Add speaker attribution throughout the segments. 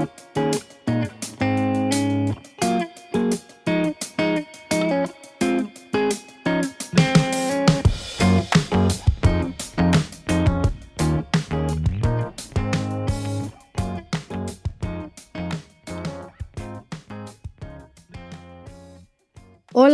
Speaker 1: Thank you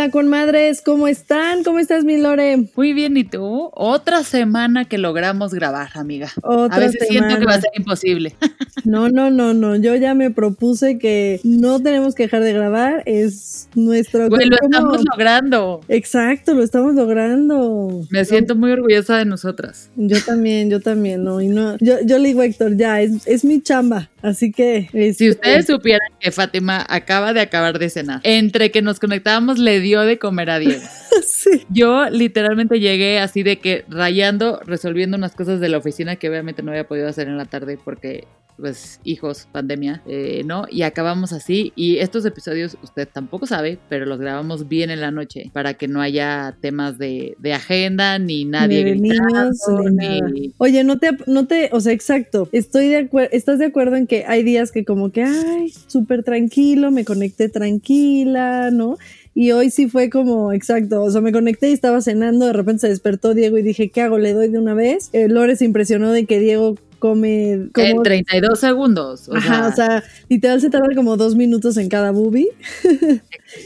Speaker 1: Hola, conmadres, ¿cómo están? ¿Cómo estás, mi Lore?
Speaker 2: Muy bien, ¿y tú? Otra semana que logramos grabar, amiga.
Speaker 1: Otra
Speaker 2: a veces
Speaker 1: semana.
Speaker 2: siento que va a ser imposible.
Speaker 1: No, no, no, no. Yo ya me propuse que no tenemos que dejar de grabar. Es nuestro.
Speaker 2: Güey, lo estamos logrando.
Speaker 1: Exacto, lo estamos logrando.
Speaker 2: Me siento muy orgullosa de nosotras.
Speaker 1: Yo también, yo también, no. Y no yo, yo le digo Héctor, ya, es, es mi chamba. Así que.
Speaker 2: Si
Speaker 1: este,
Speaker 2: ustedes supieran que Fátima acaba de acabar de cenar, entre que nos conectábamos le dio de comer a Diego.
Speaker 1: sí.
Speaker 2: Yo literalmente llegué así de que rayando, resolviendo unas cosas de la oficina que obviamente no había podido hacer en la tarde porque pues hijos, pandemia, eh, ¿no? Y acabamos así. Y estos episodios usted tampoco sabe, pero los grabamos bien en la noche para que no haya temas de, de agenda, ni nadie
Speaker 1: Ni
Speaker 2: gritando,
Speaker 1: niños, ni nada.
Speaker 2: ni-
Speaker 1: Oye, no te, no te, o sea, exacto. Estoy de acuerdo, ¿estás de acuerdo en que hay días que como que, ay, súper tranquilo, me conecté tranquila, ¿no? Y hoy sí fue como, exacto, o sea, me conecté y estaba cenando, de repente se despertó Diego y dije, ¿qué hago? ¿Le doy de una vez? Eh, Lore se impresionó de que Diego come... como-
Speaker 2: En 32 segundos. O
Speaker 1: Ajá,
Speaker 2: sea,
Speaker 1: o sea, literal se tarda como dos minutos en cada boobie.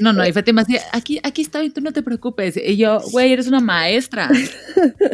Speaker 2: no, no, y Fátima así, aquí, aquí estoy, tú no te preocupes. Y yo, güey, eres una maestra.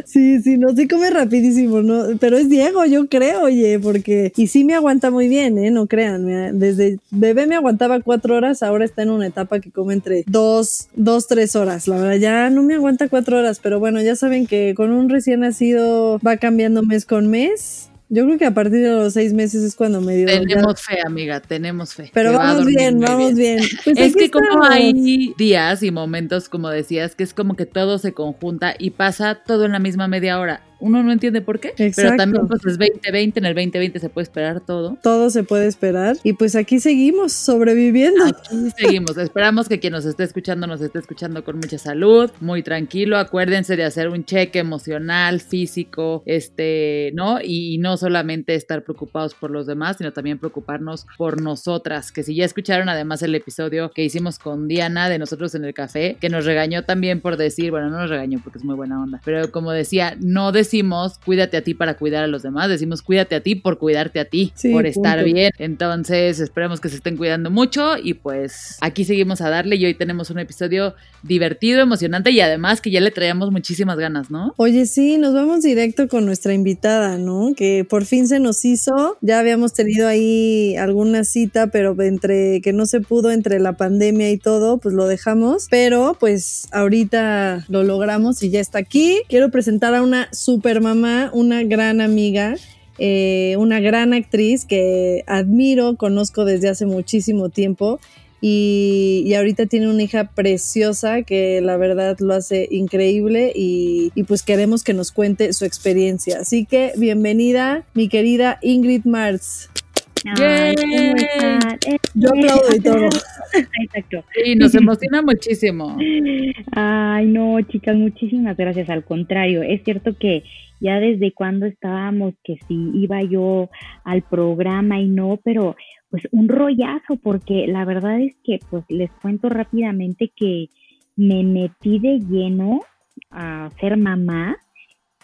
Speaker 1: Sí, sí, no, sí come rapidísimo, ¿no? Pero es Diego, yo creo, oye, porque... Y sí me aguanta muy bien, ¿eh? No crean, desde bebé me aguantaba cuatro horas, ahora está en una etapa que come entre dos, dos, tres horas. La verdad, ya no me aguanta cuatro horas, pero bueno, ya saben que con un recién nacido va cambiando mes con mes. Yo creo que a partir de los seis meses es cuando me dio...
Speaker 2: tenemos fe, amiga, tenemos fe.
Speaker 1: Pero
Speaker 2: va
Speaker 1: vamos bien, vamos bien. Pues
Speaker 2: es que como hay días y momentos, como decías, que es como que todo se conjunta y pasa todo en la misma media hora. Uno no entiende por qué, pero
Speaker 1: Exacto.
Speaker 2: también pues es 2020, en el 2020 se puede esperar todo.
Speaker 1: Todo se puede esperar. Y pues aquí seguimos sobreviviendo.
Speaker 2: Aquí seguimos, esperamos que quien nos esté escuchando nos esté escuchando con mucha salud, muy tranquilo, acuérdense de hacer un cheque emocional, físico, este, ¿no? Y, y no solamente estar preocupados por los demás, sino también preocuparnos por nosotras, que si ya escucharon además el episodio que hicimos con Diana de nosotros en el café, que nos regañó también por decir, bueno, no nos regañó porque es muy buena onda, pero como decía, no decimos cuídate a ti para cuidar a los demás, decimos cuídate a ti por cuidarte a ti,
Speaker 1: Sí,
Speaker 2: por estar
Speaker 1: punto.
Speaker 2: bien. Entonces, esperemos que se estén cuidando mucho y pues aquí seguimos a darle y hoy tenemos un episodio divertido, emocionante y además que ya le traíamos muchísimas ganas, ¿no?
Speaker 1: Oye, sí, nos vamos directo con nuestra invitada, ¿no? Que por fin se nos hizo. Ya habíamos tenido ahí alguna cita, pero entre que no se pudo entre la pandemia y todo, pues lo dejamos. Pero pues ahorita lo logramos y ya está aquí. Quiero presentar a una super mamá, una gran amiga. eh, una gran actriz que admiro, conozco desde hace muchísimo tiempo y, y ahorita tiene una hija preciosa que la verdad lo hace increíble y, y pues queremos que nos cuente su experiencia. Así que bienvenida mi querida Ingrid Martz.
Speaker 3: Ay. Eh,
Speaker 1: Yo aplaudo y todo.
Speaker 3: Exacto.
Speaker 2: Sí, nos emociona muchísimo.
Speaker 3: Ay, no, chicas, muchísimas gracias. Al contrario, es cierto que ya desde cuando estábamos, que si iba yo al programa y no, pero pues un rollazo, porque la verdad es que, pues les cuento rápidamente que me metí de lleno a ser mamá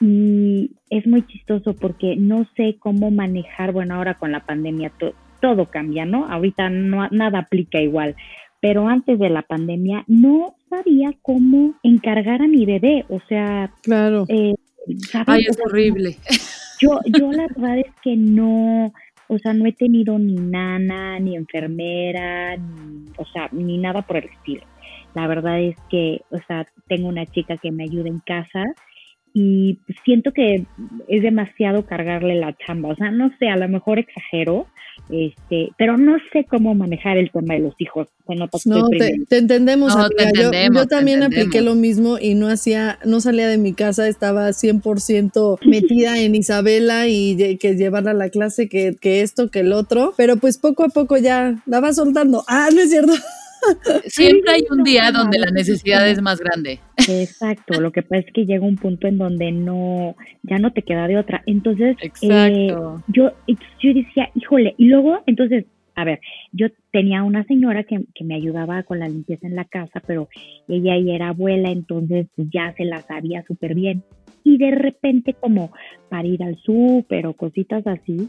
Speaker 3: y es muy chistoso porque no sé cómo manejar, bueno, ahora con la pandemia to- todo cambia, ¿no? Ahorita no, nada aplica igual, pero antes de la pandemia no sabía cómo encargar a mi bebé, o sea,
Speaker 1: Claro.
Speaker 3: eh.
Speaker 2: Ay, es horrible.
Speaker 3: yo, yo la verdad es que no, o sea, no he tenido ni nana, ni enfermera, ni, o sea, ni nada por el estilo. La verdad es que, o sea, tengo una chica que me ayuda en casa y siento que es demasiado cargarle la chamba. O sea, no sé, a lo mejor exagero, este, pero no sé cómo manejar el tema de los hijos.
Speaker 1: no, te, entendemos, yo, también apliqué lo mismo y no hacía, no salía de mi casa, estaba 100% metida en Isabela y que llevarla a la clase, que, que esto, que el otro, pero pues poco a poco ya la va soltando. Ah, no es cierto.
Speaker 2: Siempre hay un día donde la necesidad es más grande.
Speaker 3: Exacto, lo que pasa es que llega un punto en donde no, ya no te queda de otra. Entonces, eh, yo, yo decía, híjole, y luego, entonces, a ver, yo tenía una señora que, que, me ayudaba con la limpieza en la casa, pero ella ya era abuela, entonces pues, ya se la sabía súper bien. Y de repente, como para ir al súper o cositas así,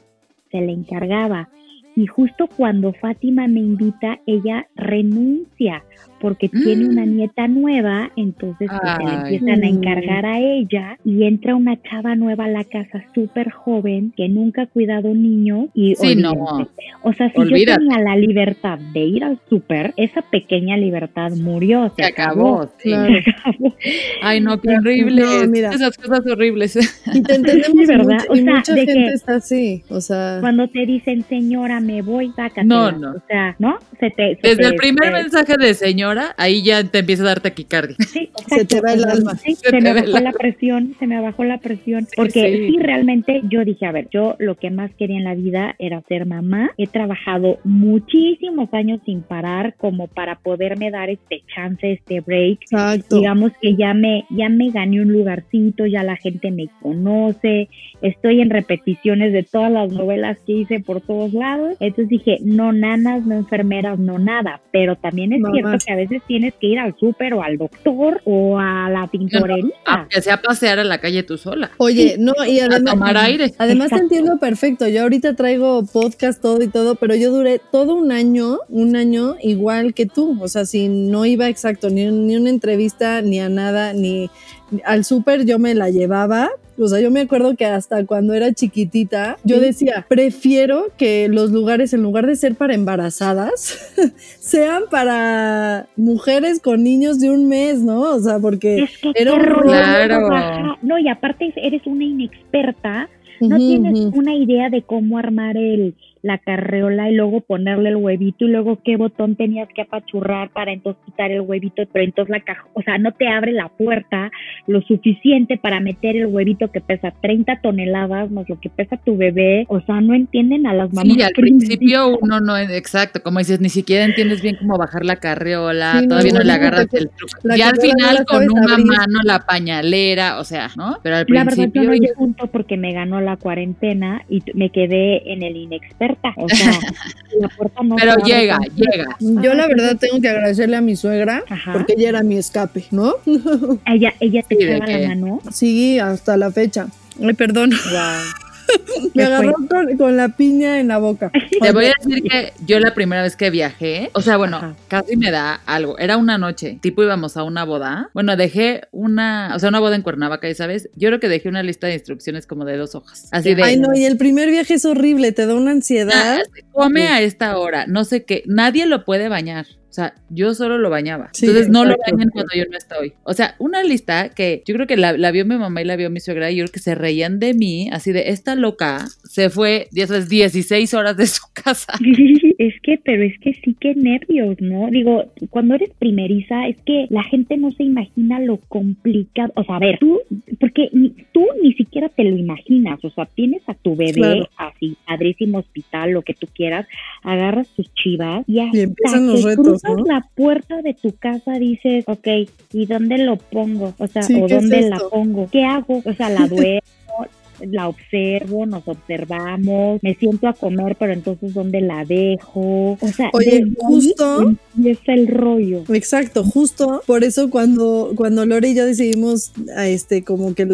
Speaker 3: se le encargaba. Y justo cuando Fátima me invita, ella renuncia porque tiene una mm. nieta nueva, entonces pues, se le empiezan a encargar a ella y entra una chava nueva a la casa súper joven que nunca ha cuidado niños y
Speaker 2: sí, no.
Speaker 3: o sea, si yo tenía la libertad de ir al súper, esa pequeña libertad murió, se, acabó.
Speaker 2: Ay, no, qué horrible. Esas cosas horribles.
Speaker 1: Y te entendemos, ¿verdad? o sea, mucha gente está así, o sea.
Speaker 3: Cuando te dicen, señora, me voy, sácate.
Speaker 2: No, no.
Speaker 3: O sea, ¿no? Se te,
Speaker 2: Desde el primer mensaje de señora ahí ya te empieza a dar taquicardia.
Speaker 3: Sí, se te va el alma. se, me bajó la presión, se me bajó la presión. Porque sí. realmente yo dije, a ver, yo lo que más quería en la vida era ser mamá. He trabajado muchísimos años sin parar como para poderme dar este chance, este break. Exacto. Digamos que ya me, ya me gané un lugarcito, ya la gente me conoce, estoy en repeticiones de todas las novelas que hice por todos lados. Entonces dije, no nanas, no enfermeras, no nada. Pero también es cierto que a veces tienes que ir al súper o al doctor o a la tintorería.
Speaker 2: aunque sea pasear a la calle tú sola.
Speaker 1: Oye, no, y además.
Speaker 2: tomar aire.
Speaker 1: Además te entiendo perfecto. Yo ahorita traigo podcast, todo y todo, pero yo duré todo un año, un año igual que tú. O sea, si no iba exacto, ni, ni una entrevista, ni a nada, ni al súper yo me la llevaba. O sea, yo me acuerdo que hasta cuando era chiquitita, yo decía, prefiero que los lugares, en lugar de ser para embarazadas, sean para mujeres con niños de un mes, ¿no? O sea, porque era un
Speaker 3: claro. No, y aparte eres una inexperta, no tienes una idea de cómo armar el, la carreola y luego ponerle el huevito y luego qué botón tenías que apachurrar para entonces quitar el huevito, pero entonces la caja, o sea, no te abre la puerta lo suficiente para meter el huevito que pesa 30 toneladas más lo que pesa tu bebé, o sea, no entienden a las mamás.
Speaker 2: Sí, al principio uno no es exacto, como dices, ni siquiera entiendes bien cómo bajar la carreola, todavía no, le agarras el truco. Ya al final con una mano la pañalera, o sea, ¿no?
Speaker 3: Pero al la principio... verdad yo no punto porque me ganó la cuarentena y me quedé en el inexperto o sea, la puerta no
Speaker 2: Pero llega, llega.
Speaker 1: Yo la verdad tengo que agradecerle a mi suegra porque ella era mi escape, ¿no?
Speaker 3: ella, ella te echaba la mano.
Speaker 1: Sí, hasta la fecha. Ay, perdón. Wow. Me agarró con, la piña en la boca.
Speaker 2: Te voy a decir que yo la primera vez que viajé, o sea, bueno, casi me da algo. Era una noche, tipo íbamos a una boda. Bueno, dejé una, o sea, una boda en Cuernavaca, ¿sabes? Yo creo que dejé una lista de instrucciones como de dos hojas. Así de.
Speaker 1: Ay, no, y el primer viaje es horrible, te da una ansiedad.
Speaker 2: Ah, come a esta hora, no sé qué. Nadie lo puede bañar. O sea, yo solo lo bañaba. Entonces no lo bañan cuando yo no estoy. O sea, una lista que yo creo que la, vio mi mamá y la vio mi suegra y yo creo que se reían de mí, así de esta loca se fue, ya sabes, 16 horas de su casa.
Speaker 3: Es que, pero es que sí que nervios, ¿no? Digo, cuando eres primeriza, es que la gente no se imagina lo complicado. O sea, a ver, tú, porque tú ni siquiera te lo imaginas. O sea, tienes a tu bebé así, padrísimo hospital, lo que tú quieras, agarras tus chivas y hasta
Speaker 1: empiezan los retos
Speaker 3: la puerta de tu casa dices, ok, ¿y dónde lo pongo? O sea, ¿o dónde la pongo? ¿Qué hago? O sea, la duermo, la observo, nos observamos, me siento a comer, pero entonces ¿dónde la dejo? O sea,
Speaker 1: Oye, justo
Speaker 3: está el rollo.
Speaker 1: Exacto, justo por eso cuando cuando Lore y yo decidimos a este como que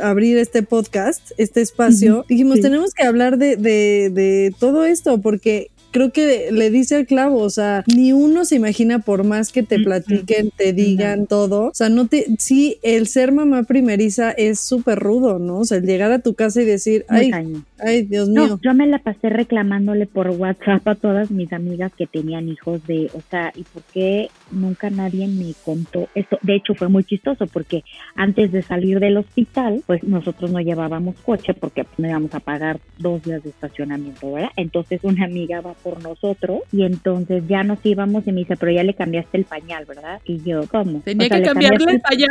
Speaker 1: abrir este podcast, este espacio, dijimos, tenemos que hablar de, de, de todo esto porque creo que le dice al clavo, o sea, ni uno se imagina por más que te platiquen, te digan todo, o sea, no te, sí, el ser mamá primeriza es súper rudo, ¿no? O sea, el llegar a tu casa y decir, ay, ay, Dios mío.
Speaker 3: No, yo me la pasé reclamándole por WhatsApp a todas mis amigas que tenían hijos de, o sea, ¿y por qué nunca nadie me contó esto? De hecho, fue muy chistoso porque antes de salir del hospital, pues nosotros no llevábamos coche porque no íbamos a pagar dos días de estacionamiento, ¿verdad? Entonces una amiga va por nosotros y entonces ya nos íbamos y me dice, pero ya le cambiaste el pañal, ¿verdad? Y yo, ¿cómo?
Speaker 2: ¿Tenía que cambiarle el pañal?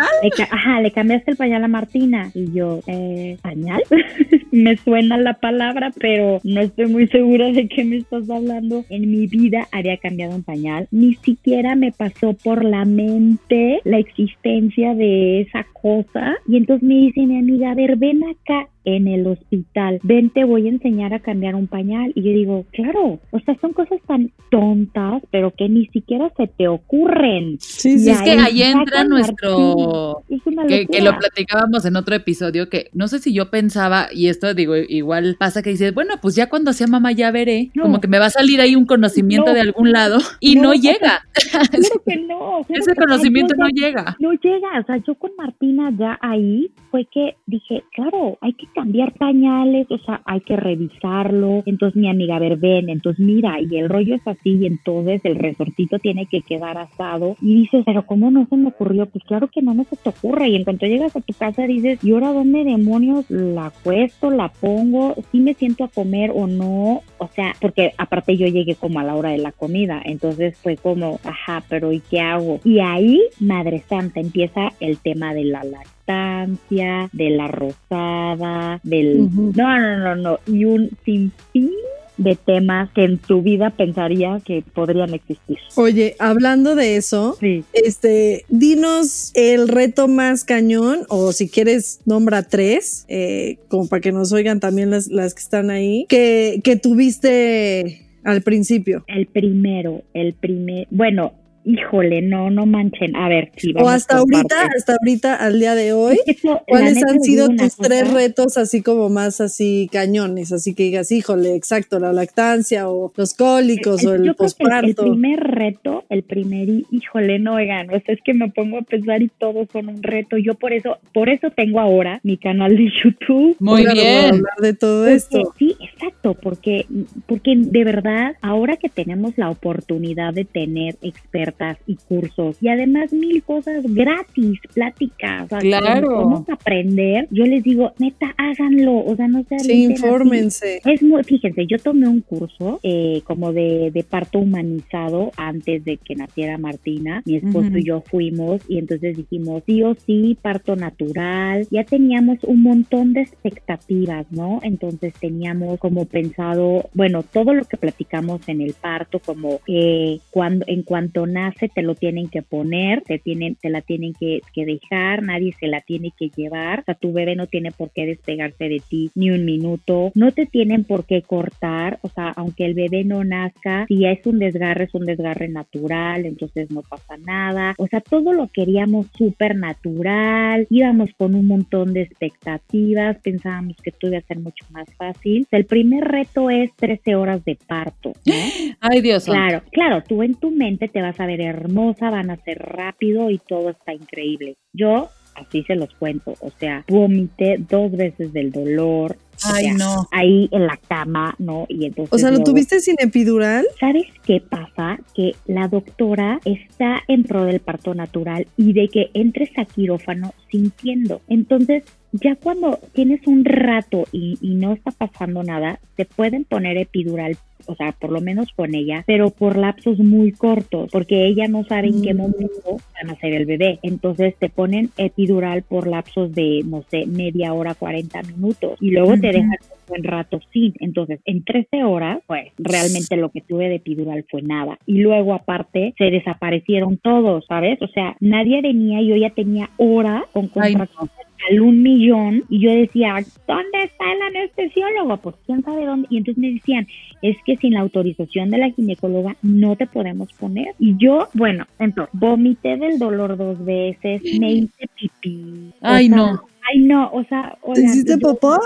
Speaker 3: ajá, le cambiaste el pañal a Martina. Y yo, eh, ¿pañal? me suena la palabra, pero no estoy muy segura de qué me estás hablando. En mi vida había cambiado un pañal. Ni siquiera me pasó por la mente la existencia de esa cosa. Y entonces me dice mi amiga, a ver, ven acá en el hospital, ven, te voy a enseñar a cambiar un pañal. Y yo digo, claro, o sea, son cosas tan tontas, pero que ni siquiera se te ocurren.
Speaker 2: Sí, sí, es que ahí entra nuestro, que, que, lo platicábamos en otro episodio, que no sé si yo pensaba, y esto digo, igual pasa que dices, bueno, pues ya cuando sea mamá ya veré, como que me va a salir ahí un conocimiento de algún lado y no, llega.
Speaker 3: Claro que no.
Speaker 2: Ese conocimiento no llega.
Speaker 3: No llega, o sea, yo con Martina ya ahí fue que dije, claro, hay que cambiar pañales, o sea, hay que revisarlo. Entonces mi amiga, a ver, ven, entonces mira, y el rollo es así, y entonces el resortito tiene que quedar asado. Y dices, pero ¿cómo no se me ocurrió? Pues claro que no, no se te ocurre. Y en cuanto llegas a tu casa dices, ¿y ahora dónde demonios la cuesto, la pongo? ¿Si me siento a comer o no? O sea, porque aparte yo llegué como a la hora de la comida, entonces fue como, ajá, pero ¿y qué hago? Y ahí, Madre Santa, empieza el tema de la de la rosada, del... No, no, no, no, y un sinfín de temas que en tu vida pensaría que podrían existir.
Speaker 1: Oye, hablando de eso, este, dinos el reto más cañón, o si quieres, nombra tres, eh, como para que nos oigan también las, las que están ahí, que, que tuviste al principio.
Speaker 3: El primero, el primer, bueno, Híjole, no, no manchen. A ver,
Speaker 1: vamos O hasta ahorita, hasta ahorita, al día de hoy, ¿cuáles han sido tus tres retos así como más así cañones? Así que digas, híjole, exacto, la lactancia o los cólicos o el posparto.
Speaker 3: El, primer reto, el primer, híjole, no, oigan, o sea, es que me pongo a pensar y todos son un reto. Yo por eso, por eso tengo ahora mi canal de YouTube.
Speaker 2: Muy bien.
Speaker 1: Hablar de todo esto.
Speaker 3: Sí, exacto, porque, porque de verdad, ahora que tenemos la oportunidad de tener expertos y cursos y además mil cosas gratis, pláticas.
Speaker 2: claro.
Speaker 3: Vamos a aprender. Yo les digo, neta, háganlo. O sea, no se
Speaker 1: Sí, infórmense.
Speaker 3: Es muy, fíjense, yo tomé un curso eh, como de, de, parto humanizado antes de que naciera Martina. Mi esposo y yo fuimos y entonces dijimos, sí o sí, parto natural. Ya teníamos un montón de expectativas, ¿no? Entonces teníamos como pensado, bueno, todo lo que platicamos en el parto, como eh, cuando, en cuanto nace nace te lo tienen que poner, te, tienen, te la tienen que, dejar, nadie se la tiene que llevar, o sea, tu bebé no tiene por qué despegarse de ti ni un minuto, no te tienen por qué cortar, o sea, aunque el bebé no nazca, si es un desgarre, es un desgarre natural, entonces no pasa nada, o sea, todo lo queríamos súper natural, íbamos con un montón de expectativas, pensábamos que todo iba a ser mucho más fácil. El primer reto es 13 horas de parto.
Speaker 2: Ay, Dios.
Speaker 3: Claro, claro, tú en tu mente te vas a ver hermosa, van a ser rápido y todo está increíble. Yo así se los cuento, o sea, vomité dos veces del dolor.
Speaker 2: Ay, no.
Speaker 3: Ahí en la cama, ¿no? Y entonces.
Speaker 1: O sea, ¿lo tuviste sin epidural?
Speaker 3: ¿Sabes qué pasa? Que la doctora está en pro del parto natural y de que entres a quirófano sintiendo. Entonces, ya cuando tienes un rato y, y no está pasando nada, te pueden poner epidural o sea, por lo menos con ella, pero por lapsos muy cortos, porque ella no sabe en qué mm. momento van a ser el bebé. Entonces te ponen epidural por lapsos de, no sé, media hora, 40 minutos, y luego te dejan un buen rato sin. Entonces, en 13 horas, pues realmente lo que tuve de epidural fue nada. Y luego, aparte, se desaparecieron todos, ¿sabes? O sea, nadie venía, yo ya tenía hora con contracciones al un millón y yo decía, ¿dónde está el anestesiólogo? Pues quién sabe dónde. Y entonces me decían, es que sin la autorización de la ginecóloga no te podemos poner. Y yo, bueno, entonces, vomité del dolor dos veces, me hice pipí.
Speaker 2: Ay, no.
Speaker 3: Ay, no, o sea...
Speaker 1: ¿Te hiciste papá?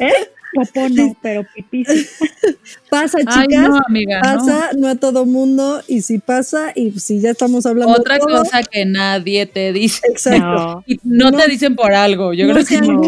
Speaker 3: ¿Eh? Popó no, pero pipí.
Speaker 1: Pasa,
Speaker 2: Ay,
Speaker 1: chicas.
Speaker 2: no, amiga,
Speaker 1: pasa, no. a todo mundo. Y si pasa, y si ya estamos hablando
Speaker 2: Otra
Speaker 1: de todo,
Speaker 2: cosa que nadie te dice.
Speaker 1: Exacto.
Speaker 3: No.
Speaker 2: Y no,
Speaker 1: No.
Speaker 2: te dicen por algo. Yo
Speaker 1: no
Speaker 2: creo
Speaker 1: se
Speaker 2: que no.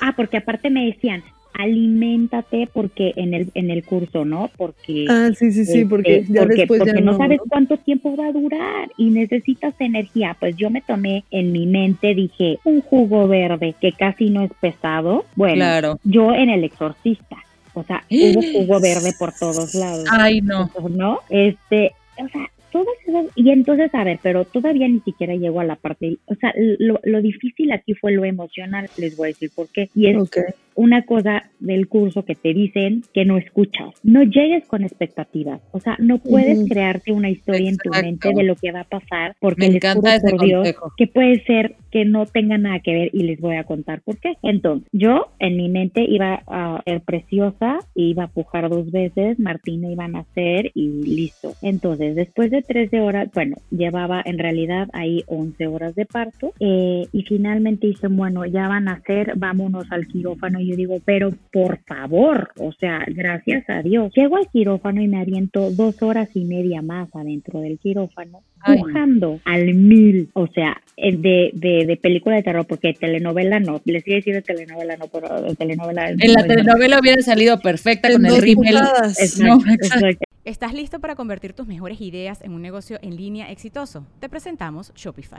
Speaker 3: ah, porque aparte me decían, aliméntate porque en el en el curso, ¿no? Porque
Speaker 1: Ah, sí, sí, sí,
Speaker 3: este,
Speaker 1: porque ya
Speaker 3: porque,
Speaker 1: después
Speaker 3: porque
Speaker 1: ya
Speaker 3: no,
Speaker 1: no.
Speaker 3: sabes cuánto tiempo va a durar y necesitas energía. Pues yo me tomé en mi mente, dije, un jugo verde que casi no es pesado. Bueno,
Speaker 2: Claro.
Speaker 3: yo en el exorcista, o sea, hubo jugo verde por todos lados.
Speaker 2: Ay, no.
Speaker 3: ¿no? Este, o sea, todas esas, y entonces, a ver, pero todavía ni siquiera llego a la parte, o sea, lo, lo difícil aquí fue lo emocional, les voy a decir por qué, y es
Speaker 1: Ok.
Speaker 3: Una cosa del curso que te dicen que no escuchas, no llegues con expectativas, o sea, no puedes crearte una historia en tu
Speaker 2: Exacto.
Speaker 3: mente de lo que va a pasar, porque
Speaker 2: Me
Speaker 3: les
Speaker 2: encanta
Speaker 3: juro
Speaker 2: ese
Speaker 3: por Dios
Speaker 2: consejo.
Speaker 3: que puede ser que no tenga nada que ver y les voy a contar por qué. Entonces, yo en mi mente iba a ser preciosa, iba a pujar dos veces, Martina iba a nacer y listo. Entonces, después de 13 horas, bueno, llevaba en realidad ahí 11 horas de parto eh, y finalmente dicen, bueno, ya van a nacer, vámonos al quirófano. Y yo digo, pero por favor, o sea, gracias a Dios. Llego al quirófano y me aviento dos horas y media más adentro del quirófano pujando al mil, o sea, eh, de, de, de película de terror, porque telenovela no, les iba a decir de telenovela no, pero de telenovela
Speaker 2: En la
Speaker 3: no,
Speaker 2: telenovela hubiera salido perfecta
Speaker 1: En
Speaker 2: con el rímel. No.
Speaker 4: ¿Estás listo para convertir tus mejores ideas en un negocio en línea exitoso? Te presentamos Shopify.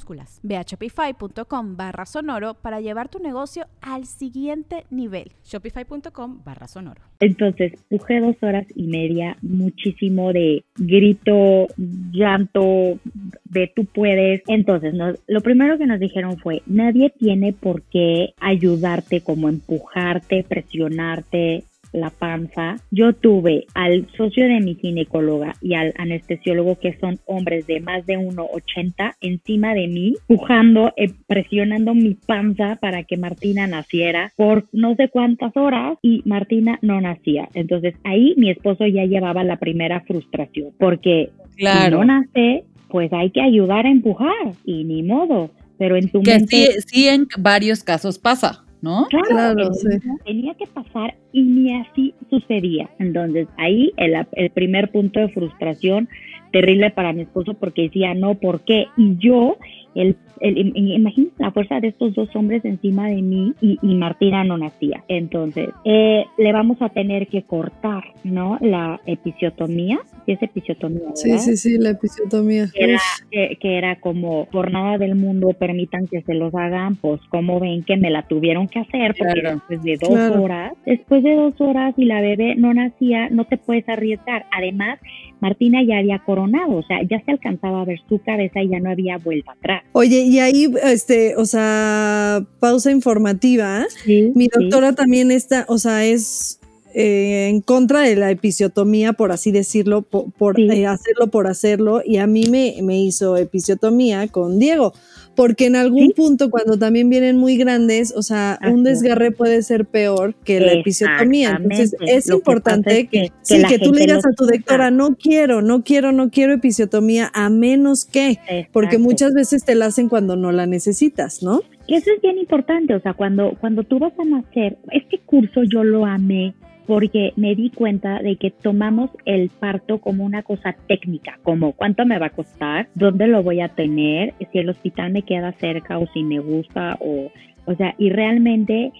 Speaker 4: Ve a shopify.com barra sonoro para llevar tu negocio al siguiente nivel. Shopify.com barra sonoro.
Speaker 3: Entonces, pujé dos horas y media, muchísimo de grito, llanto, de tú puedes. Entonces, nos- lo primero que nos dijeron fue, nadie tiene por qué ayudarte como empujarte, presionarte la panza. Yo tuve al socio de mi ginecóloga y al anestesiólogo que son hombres de más de 1,80 encima de mí, pujando, eh, presionando mi panza para que Martina naciera por no sé cuántas horas y Martina no nacía. Entonces ahí mi esposo ya llevaba la primera frustración porque
Speaker 2: Claro.
Speaker 3: si no nace, pues hay que ayudar a empujar y ni modo. Pero en tu
Speaker 2: Que
Speaker 3: mente
Speaker 2: sí, sí en varios casos pasa, ¿no?
Speaker 3: Claro,
Speaker 1: Claro,
Speaker 3: tenía,
Speaker 1: sí.
Speaker 3: tenía que pasar y ni así sucedía. Entonces, ahí el, el primer punto de frustración terrible para mi esposo porque decía, no, ¿por qué? Y yo, el, el, im- imagínense la fuerza de estos dos hombres encima de mí y, y Martina no nacía. Entonces, eh, le vamos a tener que cortar, ¿no? La episiotomía, ¿sí es episiotomía,
Speaker 1: Sí,
Speaker 3: ¿verdad?
Speaker 1: sí, sí, la episiotomía.
Speaker 3: que era, que, que era como por nada del mundo permitan que se los hagan, pues como ven que me la tuvieron que hacer, porque
Speaker 2: Claro.
Speaker 3: después de dos
Speaker 1: Claro.
Speaker 3: horas, después de dos horas y la bebé no nacía, no te puedes arriesgar. Además, Martina ya había coronado, o sea, ya se alcanzaba a ver su cabeza y ya no había vuelta atrás.
Speaker 1: Oye, y ahí, este, o sea, pausa informativa.
Speaker 3: Sí,
Speaker 1: Mi
Speaker 3: sí.
Speaker 1: doctora también está, o sea, es eh, en contra de la episiotomía, por así decirlo, po- por,
Speaker 3: Sí.
Speaker 1: eh, hacerlo por hacerlo, y a mí me, me hizo episiotomía con Diego, porque en algún
Speaker 3: Sí.
Speaker 1: punto cuando también vienen muy grandes, o sea, un
Speaker 3: Así
Speaker 1: desgarre puede ser peor que la episiotomía. Entonces es
Speaker 3: Lo que
Speaker 1: importante
Speaker 3: pasa es
Speaker 1: que,
Speaker 3: que- que
Speaker 1: sí, que tú le digas a tu doctora, no quiero, no quiero, no quiero episiotomía, a menos que, porque muchas veces te la hacen cuando no la necesitas, ¿no?
Speaker 3: Que eso es bien importante, o sea, cuando, cuando tú vas a nacer, este curso yo lo amé porque me di cuenta de que tomamos el parto como una cosa técnica, como cuánto me va a costar, dónde lo voy a tener, si el hospital me queda cerca o si me gusta, o, o sea, y realmente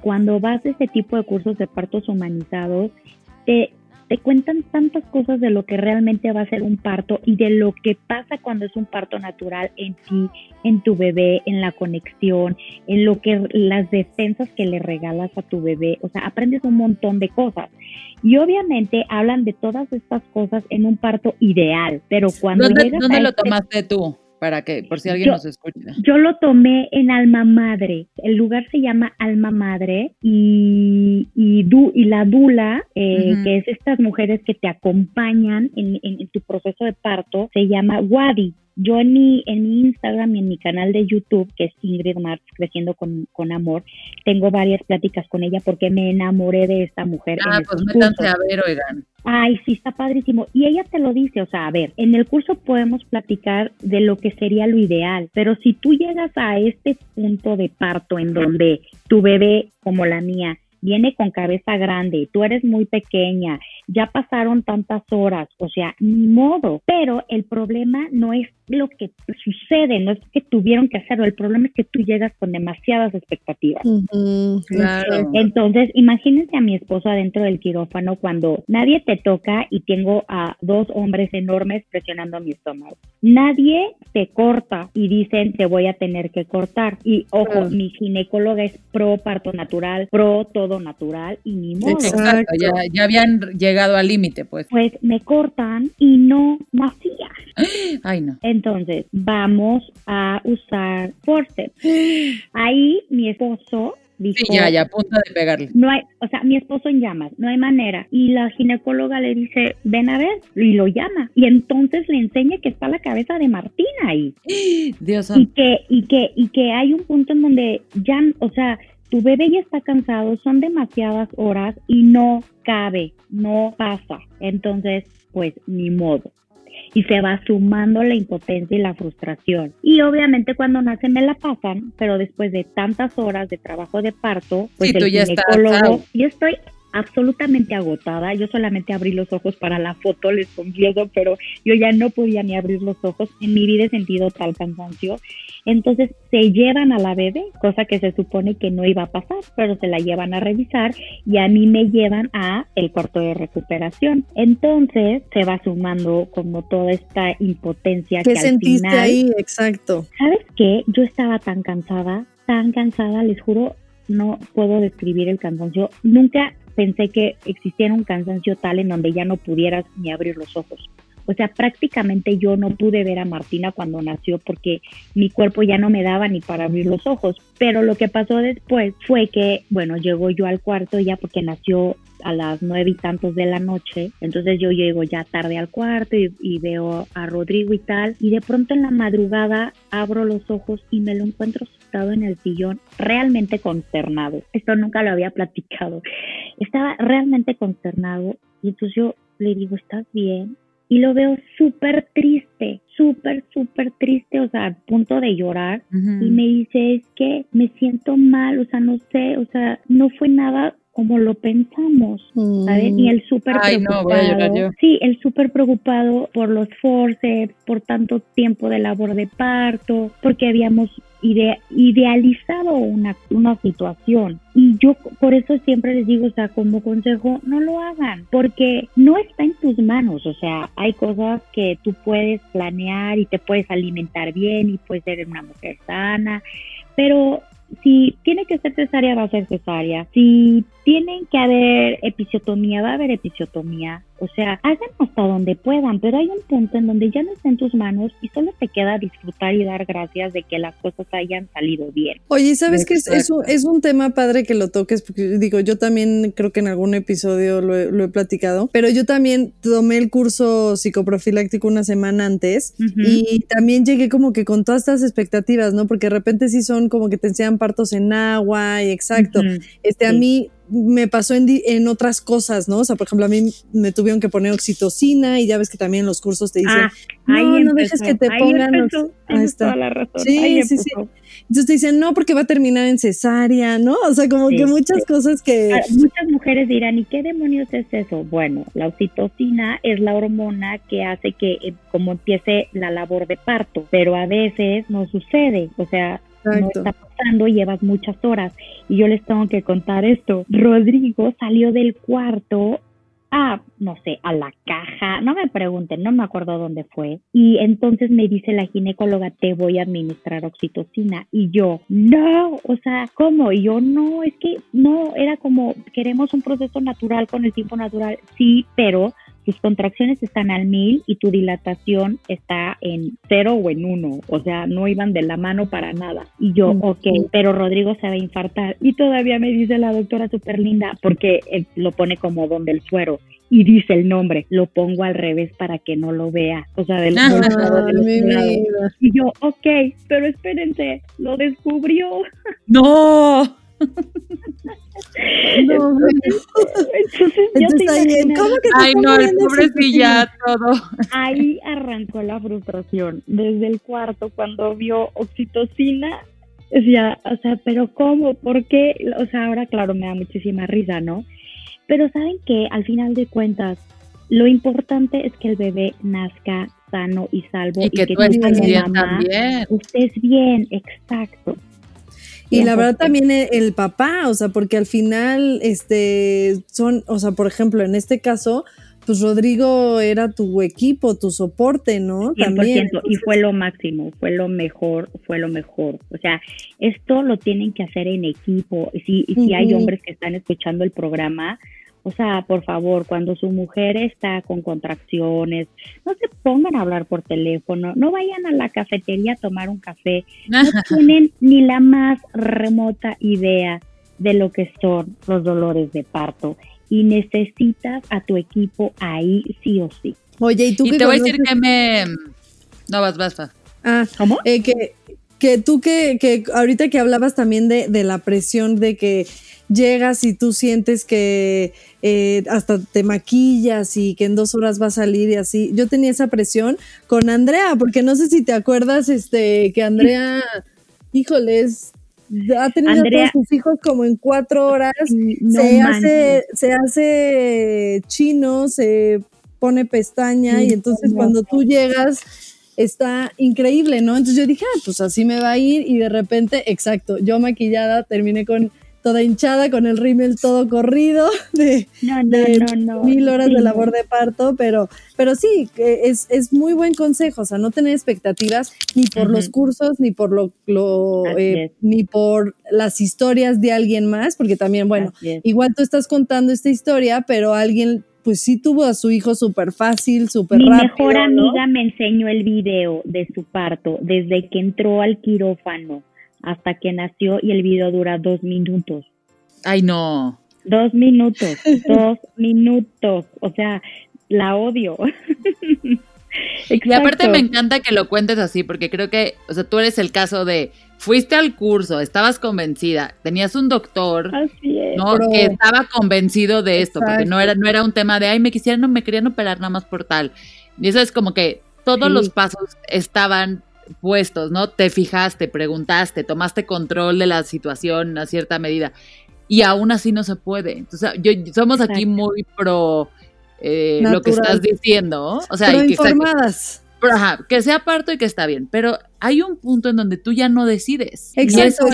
Speaker 3: cuando vas a este tipo de cursos de partos humanizados, te, te cuentan tantas cosas de lo que realmente va a ser un parto y de lo que pasa cuando es un parto natural en ti, en tu bebé, en la conexión, en lo que las defensas que le regalas a tu bebé, o sea, aprendes un montón de cosas. Y obviamente hablan de todas estas cosas en un parto ideal, pero cuando
Speaker 2: ¿Dónde,
Speaker 3: llegas
Speaker 2: ¿dónde
Speaker 3: a
Speaker 2: lo
Speaker 3: este-
Speaker 2: tomaste tú? Para que, por si alguien
Speaker 3: Yo-
Speaker 2: nos escucha.
Speaker 3: Yo lo tomé en Alma Madre. El lugar se llama Alma Madre y, y, du- y la dula, eh, que es estas mujeres que te acompañan en, en- en tu proceso de parto, se llama Wadi. Yo en mi, en mi Instagram y en mi canal de YouTube, que es Ingrid Marx Creciendo con, con Amor, tengo varias pláticas con ella porque me enamoré de esta mujer. en
Speaker 2: Ah,
Speaker 3: estos
Speaker 2: pues métanse
Speaker 3: cursos.
Speaker 2: a ver, oigan.
Speaker 3: Ay, sí, está padrísimo. Y ella te lo dice, o sea, a ver, en el curso podemos platicar de lo que sería lo ideal, pero si tú llegas a este punto de parto en donde tu bebé, como la mía, viene con cabeza grande, tú eres muy pequeña, ya pasaron tantas horas, o sea, ni modo. Pero el problema no es lo que sucede, no es que tuvieron que hacerlo, el problema es que tú llegas con demasiadas expectativas.
Speaker 2: Claro.
Speaker 3: Entonces, imagínense a mi esposo adentro del quirófano cuando nadie te toca y tengo a dos hombres enormes presionando mi estómago. Nadie te corta y dicen te voy a tener que cortar. Y ojo, mi ginecóloga es pro parto natural, pro todo natural y ni modo.
Speaker 1: Exacto.
Speaker 2: Exacto, ya, ya habían llegado al límite, pues.
Speaker 3: Pues me cortan y no nacía.
Speaker 2: Ay, no.
Speaker 3: Entonces, vamos a usar forceps. Ahí mi esposo dijo,
Speaker 2: Sí, ya, ya, a punto de pegarle.
Speaker 3: No hay, o sea, mi esposo en llamas, no hay manera. Y la ginecóloga le dice, ven a ver, y lo llama. Y entonces le enseña que está la cabeza de Martina ahí.
Speaker 2: Dios
Speaker 3: Y que, y que, y que hay un punto en donde ya, o sea, tu bebé ya está cansado, son demasiadas horas y no cabe, no pasa. Entonces, pues ni modo. Y se va sumando la impotencia y la frustración. Y obviamente cuando nace me la pasan, pero después de tantas horas de trabajo de parto, pues
Speaker 2: Sí, tú
Speaker 3: el
Speaker 2: ya
Speaker 3: ginecólogo, yo estoy absolutamente agotada. Yo solamente abrí los ojos para la foto, les confieso, pero yo ya no podía ni abrir los ojos. En mi vida he sentido tal cansancio. Entonces se llevan a la bebé, cosa que se supone que no iba a pasar, pero se la llevan a revisar y a mí me llevan a el cuarto de recuperación. Entonces se va sumando como toda esta impotencia
Speaker 1: ¿Qué
Speaker 3: que al
Speaker 1: sentiste
Speaker 3: final,
Speaker 1: ahí? Exacto.
Speaker 3: ¿Sabes qué? Yo estaba tan cansada, tan cansada, les juro, no puedo describir el cansancio. Nunca pensé que existiera un cansancio tal en donde ya no pudieras ni abrir los ojos. O sea, prácticamente yo no pude ver a Martina cuando nació porque mi cuerpo ya no me daba ni para abrir los ojos. Pero lo que pasó después fue que, bueno, llegó yo al cuarto ya porque nació a las nueve y tantos de la noche. Entonces yo llego ya tarde al cuarto y, y veo a Rodrigo y tal. Y de pronto en la madrugada abro los ojos y me lo encuentro sentado en el sillón, realmente consternado. Esto nunca lo había platicado. Estaba realmente consternado y entonces yo le digo, ¿estás bien? Y lo veo súper triste, súper, súper triste, o sea, a punto de llorar. Y me dice, es que me siento mal, o sea, no sé, o sea, no fue nada como lo pensamos. ¿sabes?
Speaker 1: Mm.
Speaker 3: Y el súper
Speaker 2: Ay, no, voy a llorar
Speaker 3: preocupado.
Speaker 2: yo.
Speaker 3: Sí, el súper preocupado por los forceps, por tanto tiempo de labor de parto, porque habíamos ide- idealizado una, una situación. Y yo por eso siempre les digo, o sea, como consejo, no lo hagan, porque no está en tus manos. O sea, hay cosas que tú puedes planear y te puedes alimentar bien y puedes ser una mujer sana, pero si tiene que ser cesárea, va a ser cesárea. Si tienen que haber episiotomía, va a haber episiotomía. O sea, hagan hasta donde puedan, pero hay un punto en donde ya no está en tus manos y solo te queda disfrutar y dar gracias de que las cosas hayan salido bien.
Speaker 1: Oye, ¿sabes qué? Es, es, un, es un tema padre que lo toques, porque digo, yo también creo que en algún episodio lo he, lo he platicado, pero yo también tomé el curso psicoprofiláctico una semana antes y también llegué como que con todas estas expectativas, ¿no? Porque de repente sí son como que te enseñan partos en agua y exacto. Este, a mí me pasó en, en otras cosas, ¿no? O sea, por ejemplo, a mí me tuvieron que poner oxitocina y ya ves que también en los cursos te dicen,
Speaker 3: Ah,
Speaker 1: no,
Speaker 3: ahí
Speaker 1: no
Speaker 3: empezó,
Speaker 1: dejes que te
Speaker 3: ahí
Speaker 1: pongan
Speaker 3: empezó,
Speaker 1: ox- Ahí está.
Speaker 3: toda la razón.
Speaker 1: Sí,
Speaker 3: ahí
Speaker 1: sí, sí.
Speaker 3: empezó.
Speaker 1: Entonces te dicen, no, porque va a terminar en cesárea, ¿no? O sea, como
Speaker 3: Sí,
Speaker 1: que muchas
Speaker 3: sí.
Speaker 1: cosas que...
Speaker 3: Ah, Muchas mujeres dirán, ¿y qué demonios es eso? Bueno, la oxitocina es la hormona que hace que eh, como empiece la labor de parto, pero a veces no sucede, o sea, no está pasando, llevas muchas horas y yo les tengo que contar esto. Rodrigo salió del cuarto a, no sé, a la caja, no me pregunten, no me acuerdo dónde fue. Y entonces me dice la ginecóloga, te voy a administrar oxitocina. Y yo, no, o sea, ¿cómo? Y yo, no, es que no, era como, queremos un proceso natural con el tiempo natural, sí, pero tus contracciones están al mil y tu dilatación está en cero o en uno, o sea, no iban de la mano para nada. Y yo, ok, pero Rodrigo se va a infartar. Y todavía me dice la doctora súper linda, porque él lo pone como donde el suero y dice el nombre, lo pongo al revés para que no lo vea, o sea, del lado Y yo, ok, pero espérense, lo descubrió.
Speaker 2: No.
Speaker 1: No, entonces, Entonces ahí, ¿cómo que
Speaker 2: Ay, no, el pobrecilla todo.
Speaker 3: Ahí arrancó la frustración. Desde el cuarto, cuando vio oxitocina, decía, o sea, pero ¿cómo? ¿Por qué? O sea, ahora, claro, me da muchísima risa, ¿no? Pero saben que al final de cuentas, lo importante es que el bebé nazca sano y salvo.
Speaker 2: Y, que, tú estés bien también.
Speaker 3: Estés bien, exacto.
Speaker 1: Y la verdad también el, papá, o sea, porque al final, este, son, o sea, por ejemplo, en este caso, pues Rodrigo era tu equipo, tu soporte, ¿no?
Speaker 3: 100%, también. Y fue lo máximo, fue lo mejor, fue lo mejor. O sea, esto lo tienen que hacer en equipo. Y si, si hay hombres que están escuchando el programa, o sea, por favor, cuando su mujer está con contracciones, no se pongan a hablar por teléfono, no vayan a la cafetería a tomar un café, no tienen ni la más remota idea de lo que son los dolores de parto y necesitas a tu equipo ahí sí o sí.
Speaker 1: Oye, ¿y tú
Speaker 2: y te voy a decir que me... No, vas, vas,
Speaker 1: Ah, ¿cómo? Eh, que, que tú que, que ahorita que hablabas también de, de la presión de que llegas y tú sientes que eh, hasta te maquillas y que en dos horas va a salir y así. Yo tenía esa presión con Andrea, porque no sé si te acuerdas este, que Andrea, híjoles, ha tenido a todos sus hijos como en cuatro horas, se, hace, se hace chino, se pone pestaña y entonces cuando tú llegas está increíble, ¿no? Entonces yo dije, ah, pues así me va a ir y de repente, exacto, yo maquillada terminé con toda hinchada con el rímel todo corrido de, mil horas de labor de parto, pero, pero sí, es, es muy buen consejo, o sea, no tener expectativas ni por los cursos, ni por lo, eh, ni por las historias de alguien más, porque también, bueno, igual tú estás contando esta historia, pero alguien pues sí tuvo a su hijo súper fácil, súper rápido.
Speaker 3: Mi mejor amiga me enseñó el video de su parto desde que entró al quirófano hasta que nació y el video dura dos minutos.
Speaker 2: Ay, no.
Speaker 3: Dos minutos, dos minutos. O sea, la odio.
Speaker 2: Y aparte me encanta que lo cuentes así, porque creo que, o sea, tú eres el caso de, fuiste al curso, estabas convencida, tenías un doctor, ¿no? Que estaba convencido de esto, porque no era, no era un tema de, ay, me quisieran, no me querían operar nada más por tal. Y eso es como que todos los pasos estaban puestos, ¿no? Te fijaste, preguntaste, tomaste control de la situación a cierta medida y aún así no se puede. Entonces, yo, somos aquí muy pro eh, lo que estás diciendo, o sea,
Speaker 1: que informadas.
Speaker 2: Que sea parto y que está bien, pero hay un punto en donde tú ya no decides.
Speaker 1: Exacto,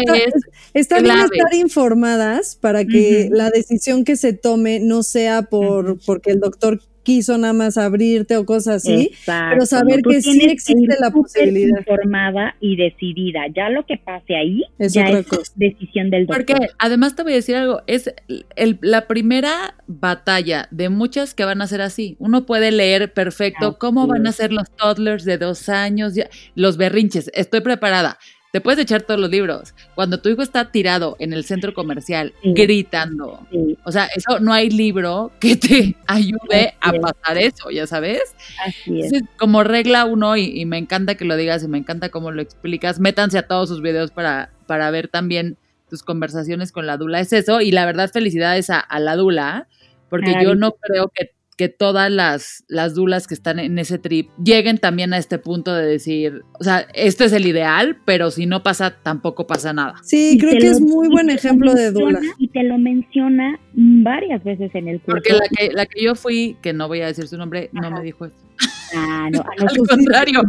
Speaker 1: está, bien estar informadas para que la decisión que se tome no sea por porque el doctor quiso nada más abrirte o cosas así, pero saber que sí existe la posibilidad.
Speaker 3: Informada y decidida. Ya lo que pase ahí es ya es decisión del doctor.
Speaker 2: Porque además te voy a decir algo, es la primera batalla de muchas que van a ser así. Uno puede leer perfecto cómo van a ser los toddlers de dos años, los berrinches. Estoy preparada. Te puedes echar todos los libros. Cuando tu hijo está tirado en el centro comercial gritando, o sea, eso no hay libro que te ayude a pasar eso, ya sabes.
Speaker 3: Así es.
Speaker 2: como regla uno, y, me encanta que lo digas y me encanta cómo lo explicas, métanse a todos sus videos para, para ver también tus conversaciones con la Dula. Es eso, y la verdad, felicidades a, la Dula, porque yo no creo que que todas las, las dulas que están en ese trip lleguen también a este punto de decir, o sea, este es el ideal, pero si no pasa, tampoco pasa nada.
Speaker 1: Sí, creo que es muy buen ejemplo de dula.
Speaker 3: Y te lo menciona varias veces en el curso.
Speaker 2: Porque la que, la que yo fui, que no voy a decir su nombre, no me dijo eso.
Speaker 3: Ah, no,
Speaker 2: Al contrario,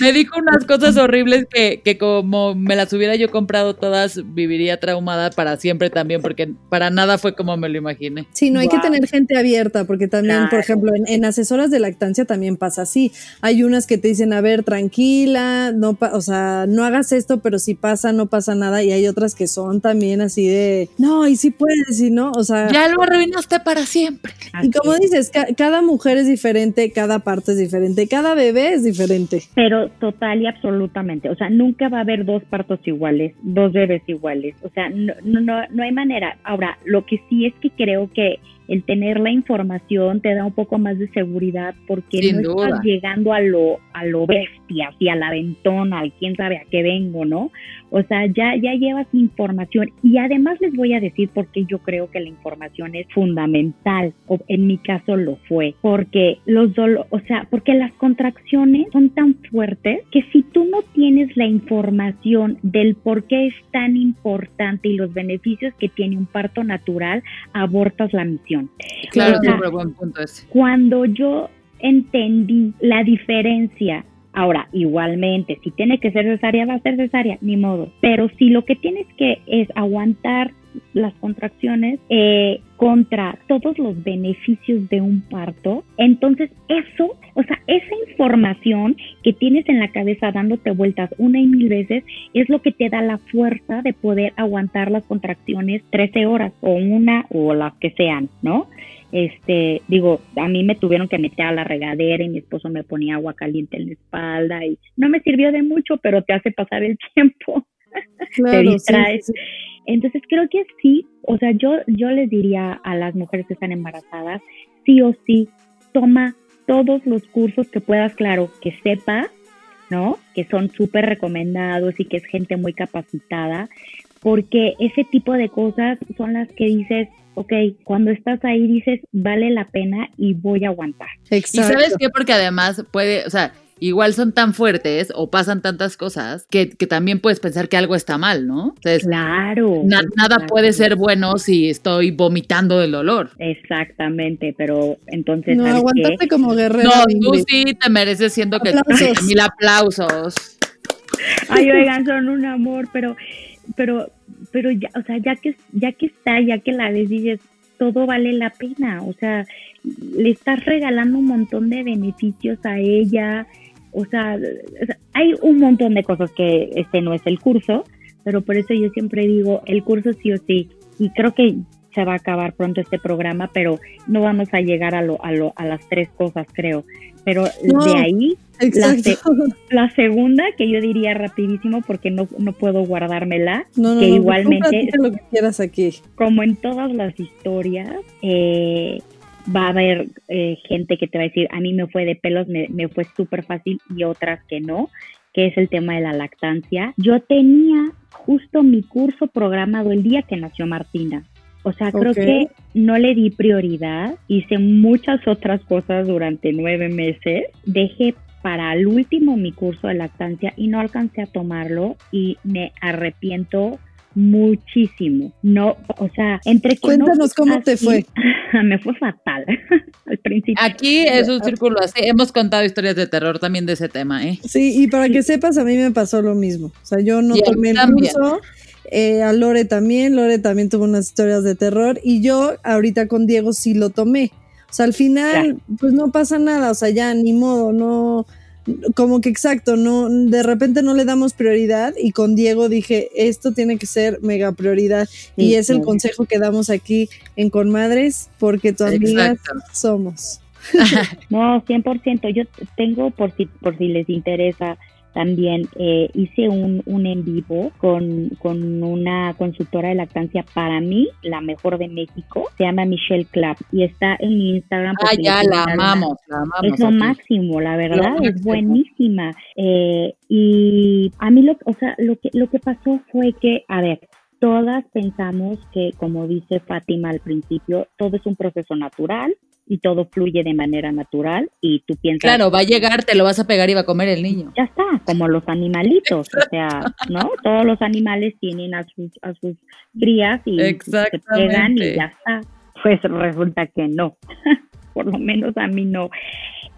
Speaker 2: me dijo unas cosas horribles que, que como me las hubiera yo comprado todas, viviría traumada para siempre también, porque para nada fue como me lo imaginé.
Speaker 1: Sí, no hay que tener gente abierta, porque también, por ejemplo, en, en asesoras de lactancia también pasa así. Hay unas que te dicen, a ver, tranquila, no, pa- o sea, no hagas esto, pero si pasa, no pasa nada. Y hay otras que son también así de, no, y si puedes, y no, o sea.
Speaker 2: Ya lo arruinaste para siempre.
Speaker 1: Y como dices, ca- cada mujer es diferente, cada parte es diferente, cada bebé es diferente.
Speaker 3: Pero total y absolutamente, o sea, nunca va a haber dos partos iguales, dos bebés iguales, o sea, no, no, no hay manera. Ahora, lo que sí es que creo que el tener la información te da un poco más de seguridad porque
Speaker 2: Sin
Speaker 3: no
Speaker 2: duda.
Speaker 3: estás llegando a lo, a lo bestia, así a la ventona, al quién sabe a qué vengo, ¿no? O sea, ya, ya llevas información y además les voy a decir por qué yo creo que la información es fundamental, o en mi caso lo fue, porque los o sea, porque las contracciones son tan fuertes que si tú no tienes la información del por qué es tan importante y los beneficios que tiene un parto natural, abortas la misión.
Speaker 2: Claro,
Speaker 3: O sea,
Speaker 2: súper buen punto ese.
Speaker 3: cuando yo entendí la diferencia, ahora igualmente, si tiene que ser cesárea, va a ser cesárea, ni modo. Pero si lo que tienes que es aguantar las contracciones eh, contra todos los beneficios de un parto, entonces eso, o sea, esa información que tienes en la cabeza dándote vueltas una y mil veces es lo que te da la fuerza de poder aguantar las contracciones 13 horas o una o las que sean, ¿no? este, digo, a mí me tuvieron que meter a la regadera y mi esposo me ponía agua caliente en la espalda y no me sirvió de mucho, pero te hace pasar el tiempo, te distraes.
Speaker 1: sí, sí.
Speaker 3: Entonces creo que sí, o sea, yo, yo les diría a las mujeres que están embarazadas, sí o sí, toma todos los cursos que puedas, claro, que sepa, ¿no? Que son súper recomendados y que es gente muy capacitada, porque ese tipo de cosas son las que dices, ok, cuando estás ahí dices, vale la pena y voy a aguantar.
Speaker 2: Y
Speaker 1: Exacto.
Speaker 2: sabes qué, porque además puede, o sea, igual son tan fuertes o pasan tantas cosas que, que también puedes pensar que algo está mal, ¿no? Entonces,
Speaker 3: Claro.
Speaker 2: na- nada puede ser bueno si estoy vomitando del dolor.
Speaker 3: Exactamente, pero entonces,
Speaker 1: No,
Speaker 3: ¿sabes qué?
Speaker 1: como guerrera.
Speaker 2: No, tú sí te mereces siendo que mil aplausos.
Speaker 3: Ay, oigan, son un amor, pero, pero, pero ya, o sea, ya que, ya que está, ya que la ves, dices, todo vale la pena, o sea, le estás regalando un montón de beneficios a ella, o sea, hay un montón de cosas que este no es el curso, pero por eso yo siempre digo, el curso sí o sí, y creo que se va a acabar pronto este programa, pero no vamos a llegar a lo, a lo, a las tres cosas, creo, pero
Speaker 1: No.
Speaker 3: de ahí la segunda, que yo diría rapidísimo porque no, no puedo guardármela,
Speaker 1: No, no,
Speaker 3: que
Speaker 1: no,
Speaker 3: igualmente,
Speaker 1: lo que quieras aquí.
Speaker 3: como en todas las historias, eh, va a haber eh, gente que te va a decir, a mí me fue de pelos, me, me fue súper fácil y otras que no, que es el tema de la lactancia. Yo tenía justo mi curso programado el día que nació Martina. O sea, creo que no le di prioridad, hice muchas otras cosas durante nueve meses, dejé para el último mi curso de lactancia y no alcancé a tomarlo y me arrepiento muchísimo. No, o sea, entre que no
Speaker 1: Cuéntanos cómo te fue.
Speaker 3: me fue fatal al principio.
Speaker 2: Aquí es un círculo así. Hemos contado historias de terror también de ese tema, ¿eh?
Speaker 1: Sí, y para que sepas, a mí me pasó lo mismo. O sea, yo no
Speaker 2: Y
Speaker 1: tomé el
Speaker 2: también.
Speaker 1: curso. eh, a Lore también, Lore también tuvo unas historias de terror y yo ahorita con Diego sí lo tomé. O sea, al final, pues no pasa nada, o sea, ya ni modo, no, como que exacto, no, de repente no le damos prioridad y con Diego dije, esto tiene que ser mega prioridad y
Speaker 3: Sí,
Speaker 1: es el consejo que damos aquí en Conmadres porque tu amigas somos.
Speaker 3: No, 100%. Yo tengo, por si, por si les interesa, también eh, hice un, un en vivo con, con una consultora de lactancia para mí, la mejor de México. Se llama Michelle Clapp y está en mi Instagram.
Speaker 2: Ah, ya la amamos, la amamos.
Speaker 3: Es lo máximo, la verdad,
Speaker 2: Lo
Speaker 3: es buenísima. Eh, y a mí lo, o sea, lo que lo que pasó fue que, a ver, todas pensamos que, como dice Fátima al principio, todo es un proceso natural y todo fluye de manera natural y tú piensas,
Speaker 2: Claro, va a llegar, te lo vas a pegar y va a comer el niño.
Speaker 3: ya está, como los animalitos, o sea, ¿no? Todos los animales tienen a sus a sus crías y se pegan y ya está. Pues resulta que no. por lo menos a mí no.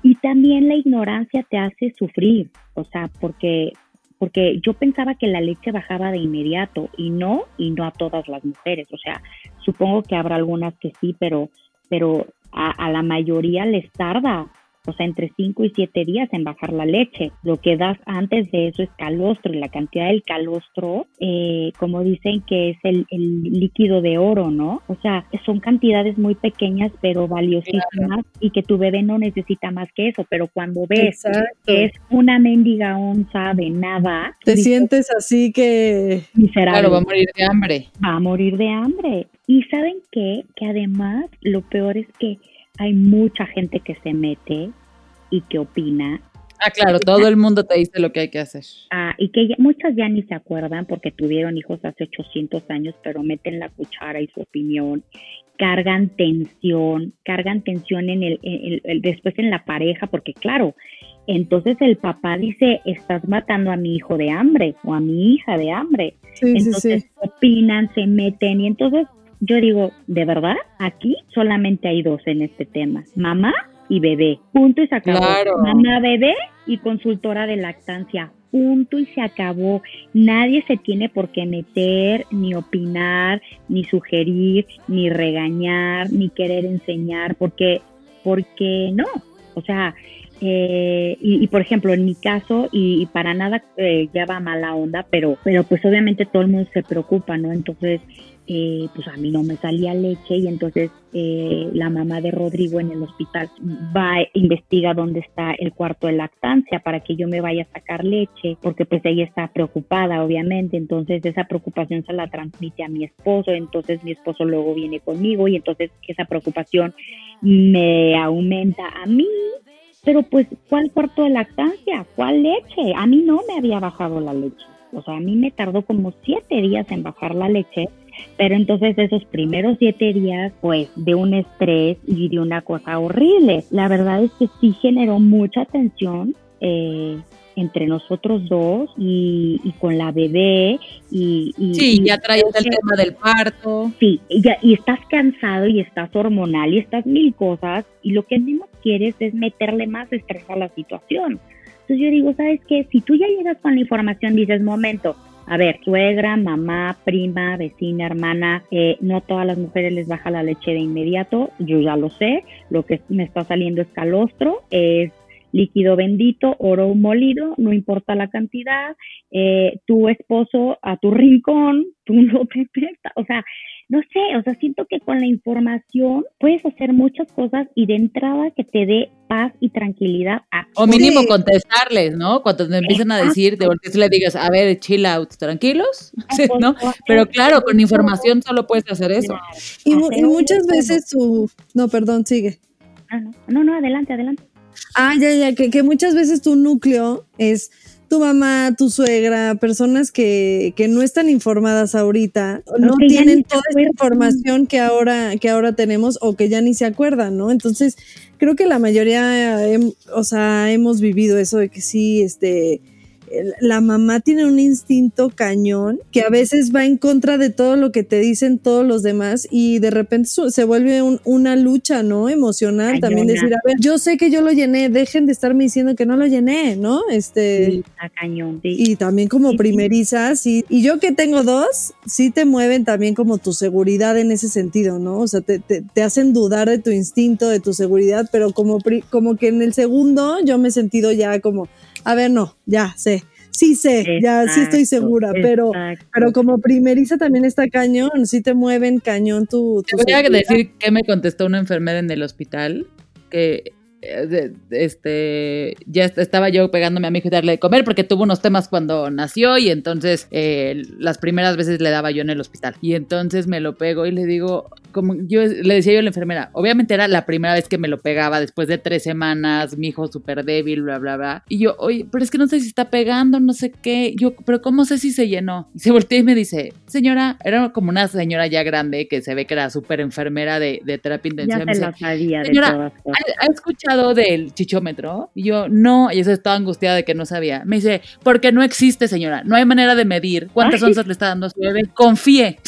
Speaker 3: Y también la ignorancia te hace sufrir, o sea, porque porque yo pensaba que la leche bajaba de inmediato y no, y no a todas las mujeres, o sea, supongo que habrá algunas que sí, pero, pero a, a la mayoría les tarda o sea, entre 5 y 7 días en bajar la leche. Lo que das antes de eso es calostro y la cantidad del calostro, eh, como dicen que es el, líquido de oro, ¿no? O sea, son cantidades muy pequeñas pero valiosísimas y que tu bebé no necesita más que eso, pero cuando ves que es una mendiga onza de nada,
Speaker 1: te sientes así que
Speaker 2: miserable. Claro, va a morir de hambre.
Speaker 3: Va a morir de hambre. Y saben qué? Que además lo peor es que hay mucha gente que se mete y que opina.
Speaker 2: Ah, claro, todo el mundo te dice lo que hay que hacer.
Speaker 3: Ah, y que muchas ya ni se acuerdan porque tuvieron hijos hace 800 años, pero meten la cuchara y su opinión, cargan tensión, cargan tensión en el, después en la pareja, porque claro, entonces el papá dice, estás matando a mi hijo de hambre o a mi hija de hambre. entonces opinan, se meten y entonces yo digo, ¿de verdad? Aquí solamente hay dos en este tema, mamá y bebé. Punto y se acabó. Mamá, bebé y consultora de lactancia. Punto y se acabó. Nadie se tiene por qué meter, ni opinar, ni sugerir, ni regañar, ni querer enseñar, porque, porque no. O sea, eh, y, por ejemplo, en mi caso, y, para nada eh, ya va mala onda, pero, pero pues obviamente todo el mundo se preocupa, ¿no? Entonces, eh, pues a mí no me salía leche y entonces eh, la mamá de Rodrigo en el hospital va, investiga dónde está el cuarto de lactancia para que yo me vaya a sacar leche, porque pues ella está preocupada, obviamente, entonces esa preocupación se la transmite a mi esposo, entonces mi esposo luego viene conmigo y entonces esa preocupación me aumenta a mí. Pero pues, ¿cuál cuarto de lactancia? ¿Cuál leche? A mí no me había bajado la leche. O sea, a mí me tardó como siete días en bajar la leche pero entonces esos primeros siete días, pues de un estrés y de una cosa horrible. La verdad es que sí generó mucha tensión. Eh, entre nosotros dos y, con la bebé y,
Speaker 2: sí ya traes el tema del parto
Speaker 3: sí ya, y estás cansado y estás hormonal y estás mil cosas y lo que menos quieres es meterle más estrés a la situación entonces yo digo sabes qué si tú ya llegas con la información dices momento a ver, suegra, mamá, prima, vecina, hermana, eh, no a todas las mujeres les baja la leche de inmediato, yo ya lo sé, lo que me está saliendo es calostro, es líquido bendito, oro molido, no importa la cantidad, eh, tu esposo a tu rincón, tú no te o sea, no sé, o sea, siento que con la información puedes hacer muchas cosas y de entrada que te dé paz y tranquilidad. A
Speaker 2: o mínimo contestarles, ¿no? Cuando te empiezan a decir, de voltees le digas, a ver, chill out, tranquilos, ¿no? Pero claro, con información solo puedes hacer eso.
Speaker 1: Y, muchas veces tu... No, perdón, sigue.
Speaker 3: Ah, no, no, no, adelante, adelante.
Speaker 1: Ah, ya, ya, que, que muchas veces tu núcleo es tu mamá, tu suegra, personas que, que no están informadas ahorita, no tienen toda esta información que ahora, que ahora tenemos o que ya ni se acuerdan, ¿no? Entonces, creo que la mayoría, o sea, hemos vivido eso de que sí, este, la mamá tiene un instinto cañón que a veces va en contra de todo lo que te dicen todos los demás y de repente se vuelve una lucha, ¿no? Emocional también decir, a ver, yo sé que yo lo llené, dejen de estarme diciendo que no lo llené, ¿no? Este
Speaker 3: cañón.
Speaker 1: Y también como primerizas y, y yo que tengo dos, sí te mueven también como tu seguridad en ese sentido, ¿no? O sea, te, te, hacen dudar de tu instinto, de tu seguridad, pero como, como que en el segundo yo me he sentido ya como a ver, no, ya sé. Sí sé, ya sí estoy segura, pero, pero como primeriza también está cañón, sí te mueven cañón tu...
Speaker 2: tu te voy a decir que me contestó una enfermera en el hospital, que eh, este, ya estaba yo pegándome a mi hijo y darle de comer porque tuvo unos temas cuando nació y entonces eh, las primeras veces le daba yo en el hospital. Y entonces me lo pego y le digo, como yo le decía yo a la enfermera, obviamente era la primera vez que me lo pegaba después de tres semanas, mi hijo súper débil, bla, bla, bla. Y yo, oye, pero es que no sé si está pegando, no sé qué. Yo, pero ¿cómo sé si se llenó? Y se voltea y me dice, señora, era como una señora ya grande que se ve que era súper enfermera de, terapia intensiva.
Speaker 3: Ya se la sabía señora,
Speaker 2: ¿ha, escuchado del chichómetro? Y yo, no, y ella estaba angustiada de que no sabía. Me dice, porque no existe, señora, no hay manera de medir cuántas onzas le está dando a su bebé. Confíe.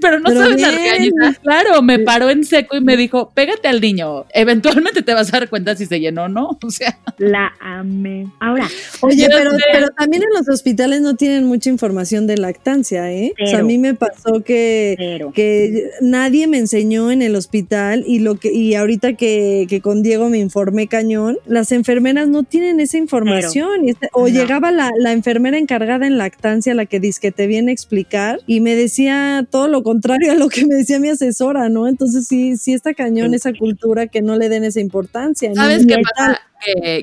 Speaker 2: Pero no sabes la regañita. Claro, me paró en seco y me dijo, pégate al niño. Eventualmente te vas a dar cuenta si se llenó o no. O sea.
Speaker 3: La amé. Ahora.
Speaker 1: Oye, pero, pero también en los hospitales no tienen mucha información de lactancia, ¿eh? o sea, a mí me pasó que, que nadie me enseñó en el hospital y lo que, y ahorita que, que con Diego me informé cañón, las enfermeras no tienen esa información. Este, o llegaba la, la, enfermera encargada en lactancia, la que dice que te viene a explicar, y me decía todo lo contrario a lo que me decía mi asesora, ¿no? Entonces sí, sí está cañón esa cultura que no le den esa importancia.
Speaker 2: ¿Sabes qué pasa?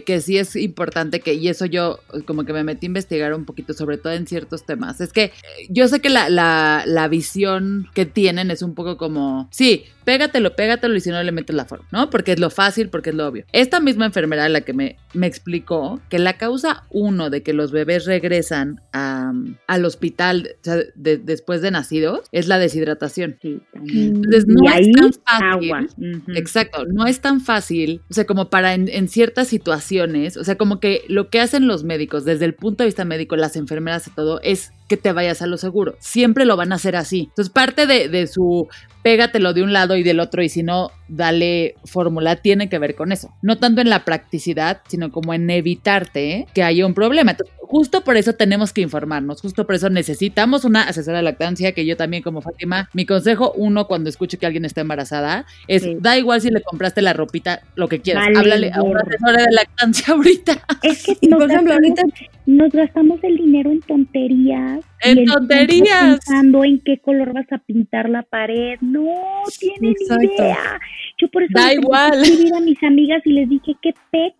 Speaker 2: Que, sí es importante que, y eso yo como que me metí a investigar un poquito, sobre todo en ciertos temas, es que eh, yo sé que la, la, la visión que tienen es un poco como, sí, pégatelo, pégatelo y si no le metes la forma, ¿no? Porque es lo fácil, porque es lo obvio. Esta misma enfermera la que me, me explicó que la causa uno de que los bebés regresan a, al hospital después de nacidos es la deshidratación. Entonces no es tan fácil. Exacto, no es tan fácil, o sea, como para en, en ciertas situaciones, o sea, como que lo que hacen los médicos, desde el punto de vista médico, las enfermeras y todo, es que te vayas a lo seguro. Siempre lo van a hacer así. Entonces, parte de, de su pégatelo de un lado y del otro y si no, dale fórmula, tiene que ver con eso. No tanto en la practicidad, sino como en evitarte que haya un problema. Entonces, justo por eso tenemos que informarnos, justo por eso necesitamos una asesora de lactancia, que yo también como Fátima, mi consejo uno cuando escucho que alguien está embarazada es, da igual si le compraste la ropita, lo que quieras, háblale a una asesora de lactancia ahorita.
Speaker 3: Es que, por ejemplo, ahorita nos gastamos el dinero en tonterías.
Speaker 2: En tonterías.
Speaker 3: Pensando en qué color vas a pintar la pared. No tienen idea. Yo por eso
Speaker 2: da igual.
Speaker 3: a mis amigas y les dije qué pex.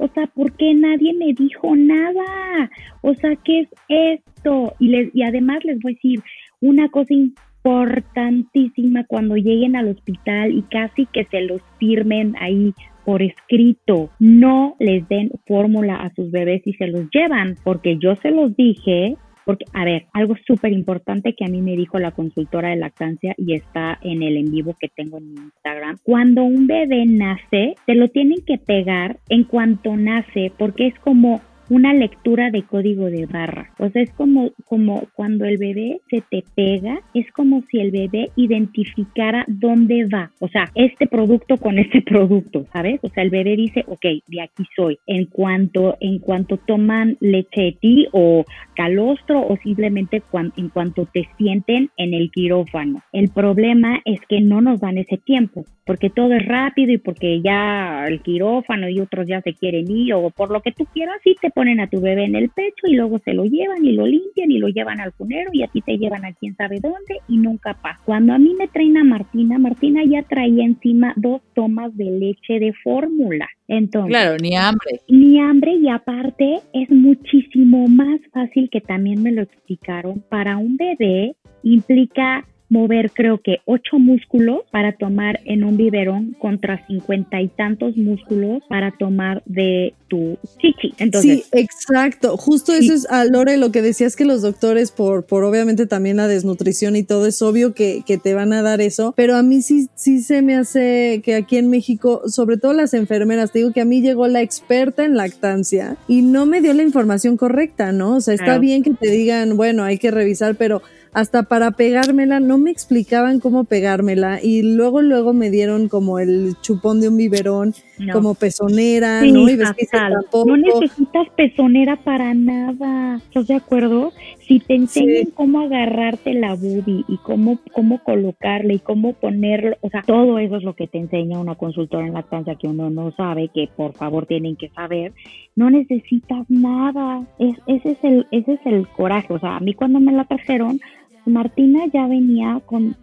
Speaker 3: O sea, ¿por qué nadie me dijo nada? O sea, ¿qué es esto? Y les y además les voy a decir una cosa importantísima cuando lleguen al hospital y casi que se los firmen ahí por escrito. No les den fórmula a sus bebés y se los llevan, porque yo se los dije. Porque, a ver, algo súper importante que a mí me dijo la consultora de lactancia y está en el en vivo que tengo en mi Instagram. Cuando un bebé nace, se lo tienen que pegar en cuanto nace, porque es como una lectura de código de barra. O sea, es como, como cuando el bebé se te pega, es como si el bebé identificara dónde va. O sea, este producto con este producto, ¿sabes? O sea, el bebé dice, ok, de aquí soy. En cuanto, en cuanto toman leche de ti o calostro o simplemente en cuanto te sienten en el quirófano. El problema es que no nos dan ese tiempo porque todo es rápido y porque ya el quirófano y otros ya se quieren ir o por lo que tú quieras y te ponen a tu bebé en el pecho y luego se lo llevan y lo limpian y lo llevan al cunero y a ti te llevan a quién sabe dónde y nunca pasa. Cuando a mí me traen a Martina, Martina ya traía encima dos tomas de leche de fórmula. Entonces,
Speaker 2: claro, ni hambre.
Speaker 3: Ni hambre y aparte es muchísimo más fácil que también me lo explicaron para un bebé implica mover creo que ocho músculos para tomar en un biberón contra cincuenta y tantos músculos para tomar de tu chichi. Entonces,
Speaker 1: sí, exacto. Justo eso es, a Lore, lo que decías que los doctores, por, por obviamente también la desnutrición y todo, es obvio que, que te van a dar eso, pero a mí sí, sí se me hace que aquí en México, sobre todo las enfermeras, te digo que a mí llegó la experta en lactancia y no me dio la información correcta, ¿no? O sea, está bien que te digan, bueno, hay que revisar, pero hasta para pegármela no me explicaban cómo pegármela y luego luego me dieron como el chupón de un biberón como pezonera, ¿no? Y ves que
Speaker 3: no necesitas pezonera para nada, ¿estás de acuerdo? Si te enseñan cómo agarrarte la boobie y cómo, cómo colocarle y cómo ponerlo, o sea, todo eso es lo que te enseña una consultora en lactancia que uno no sabe, que por favor tienen que saber, no necesitas nada, es, ese, es el, ese es el coraje, o sea, a mí cuando me la trajeron, Martina ya venía con,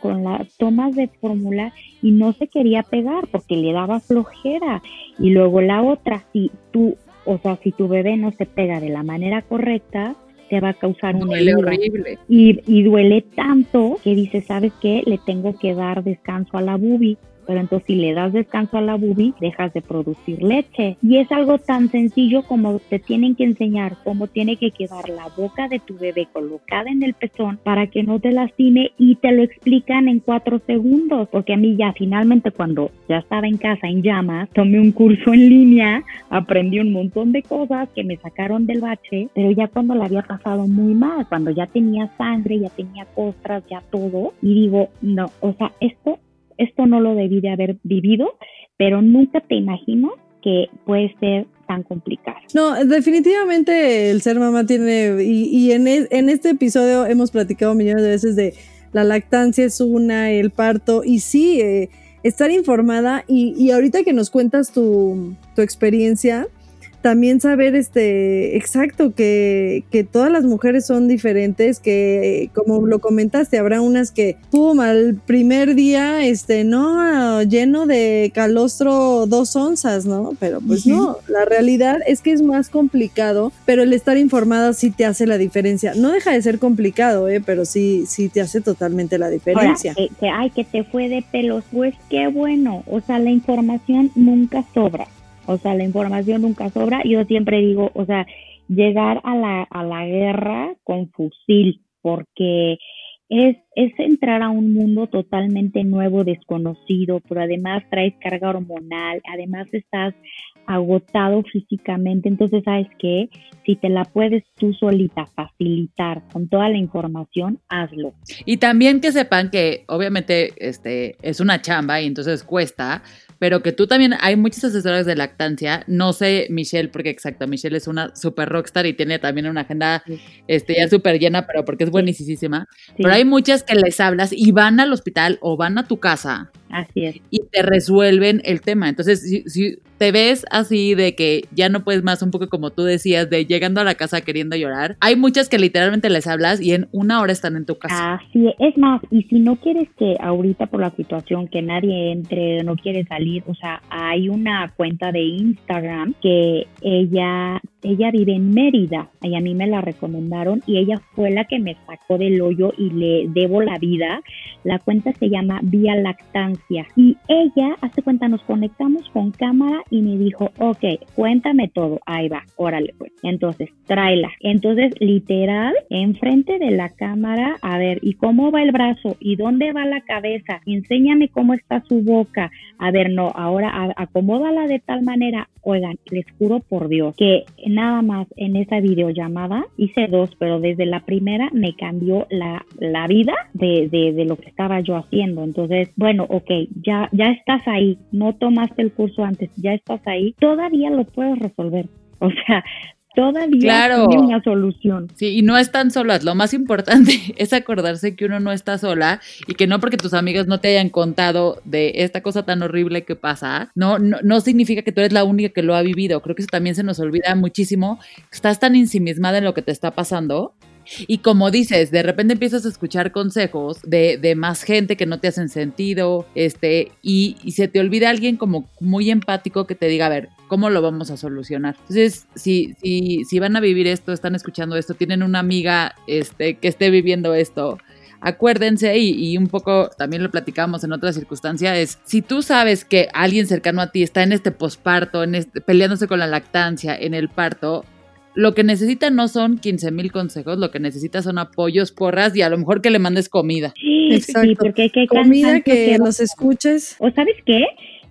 Speaker 3: con, las tomas de fórmula y no se quería pegar porque le daba flojera. Y luego la otra, si tú, o sea, si tu bebé no se pega de la manera correcta, te va a causar un
Speaker 2: duele horrible.
Speaker 3: Y, y duele tanto que dice, ¿sabes qué? Le tengo que dar descanso a la bubi pero entonces si le das descanso a la bubi, dejas de producir leche. Y es algo tan sencillo como te tienen que enseñar cómo tiene que quedar la boca de tu bebé colocada en el pezón para que no te lastime y te lo explican en cuatro segundos, porque a mí ya finalmente cuando ya estaba en casa en llamas, tomé un curso en línea, aprendí un montón de cosas que me sacaron del bache, pero ya cuando la había pasado muy mal, cuando ya tenía sangre, ya tenía costras, ya todo, y digo, no, o sea, esto, esto no lo debí de haber vivido, pero nunca te imagino que puede ser tan complicado.
Speaker 1: No, definitivamente el ser mamá tiene, y, en, en este episodio hemos platicado millones de veces de la lactancia es una, el parto, y sí, eh, estar informada, y, y, ahorita que nos cuentas tu experiencia, también saber este exacto que, que, todas las mujeres son diferentes, que como lo comentaste, habrá unas que, pum, al primer día, este, no, lleno de calostro dos onzas, ¿no? Pero pues no, la realidad es que es más complicado, pero el estar informada sí te hace la diferencia. No deja de ser complicado, ¿eh? Pero sí, sí te hace totalmente la diferencia.
Speaker 3: que, que, ay, que te fue de pelos, pues qué bueno, o sea, la información nunca sobra. O sea, la información nunca sobra. Yo siempre digo, o sea, llegar a la, a la guerra con fusil, porque es, es entrar a un mundo totalmente nuevo, desconocido, pero además traes carga hormonal, además estás agotado físicamente, entonces sabes que si te la puedes tú solita facilitar con toda la información, hazlo.
Speaker 2: Y también que sepan que obviamente este es una chamba y entonces cuesta, pero que tú también, hay muchas asesoras de lactancia, no sé Michelle, porque exacto, Michelle es una super rockstar y tiene también una agenda este, ya súper llena, pero porque es buenísima, pero hay muchas que les hablas y van al hospital o van a tu casa.
Speaker 3: Así es.
Speaker 2: Y te resuelven el tema. Entonces, si, si te ves así de que ya no puedes más, un poco como tú decías, de llegando a la casa queriendo llorar, hay muchas que literalmente les hablas y en una hora están en tu casa.
Speaker 3: Así es más, y si no quieres que ahorita por la situación que nadie entre, no quiere salir, o sea, hay una cuenta de Instagram que ella ella vive en Mérida y a mí me la recomendaron y ella fue la que me sacó del hoyo y le debo la vida. La cuenta se llama Vía Lactancia y ella, hace cuenta, nos conectamos con cámara y me dijo, ok, cuéntame todo, ahí va, órale pues. Entonces, tráela. Entonces, literal, enfrente de la cámara, a ver, ¿y cómo va el brazo? ¿Y dónde va la cabeza? Enséñame cómo está su boca. A ver, no, ahora acomódala de tal manera. Oigan, les juro por Dios que nada más en esa videollamada, hice dos, pero desde la primera me cambió la, la vida de, de, lo que estaba yo haciendo. Entonces, bueno, ok, ya, ya estás ahí, no tomaste el curso antes, ya estás ahí, todavía lo puedes resolver. O sea, todavía claro. tiene una solución.
Speaker 2: Sí, y no están solas. Lo más importante es acordarse que uno no está sola y que no porque tus amigas no te hayan contado de esta cosa tan horrible que pasa, no, no, no significa que tú eres la única que lo ha vivido. Creo que eso también se nos olvida muchísimo. Estás tan ensimismada en lo que te está pasando y como dices, de repente empiezas a escuchar consejos de, de más gente que no te hacen sentido, este, y, y, se te olvida alguien como muy empático que te diga, a ver, ¿cómo lo vamos a solucionar? Entonces, si, si, si van a vivir esto, están escuchando esto, tienen una amiga este, que esté viviendo esto, acuérdense y, y, un poco también lo platicamos en otra circunstancia, es si tú sabes que alguien cercano a ti está en este posparto, en este, peleándose con la lactancia, en el parto, lo que necesita no son 15 mil consejos, lo que necesita son apoyos, porras y a lo mejor que le mandes comida.
Speaker 3: Sí, Exacto. sí porque hay
Speaker 1: comida que, los escuches.
Speaker 3: O sabes qué,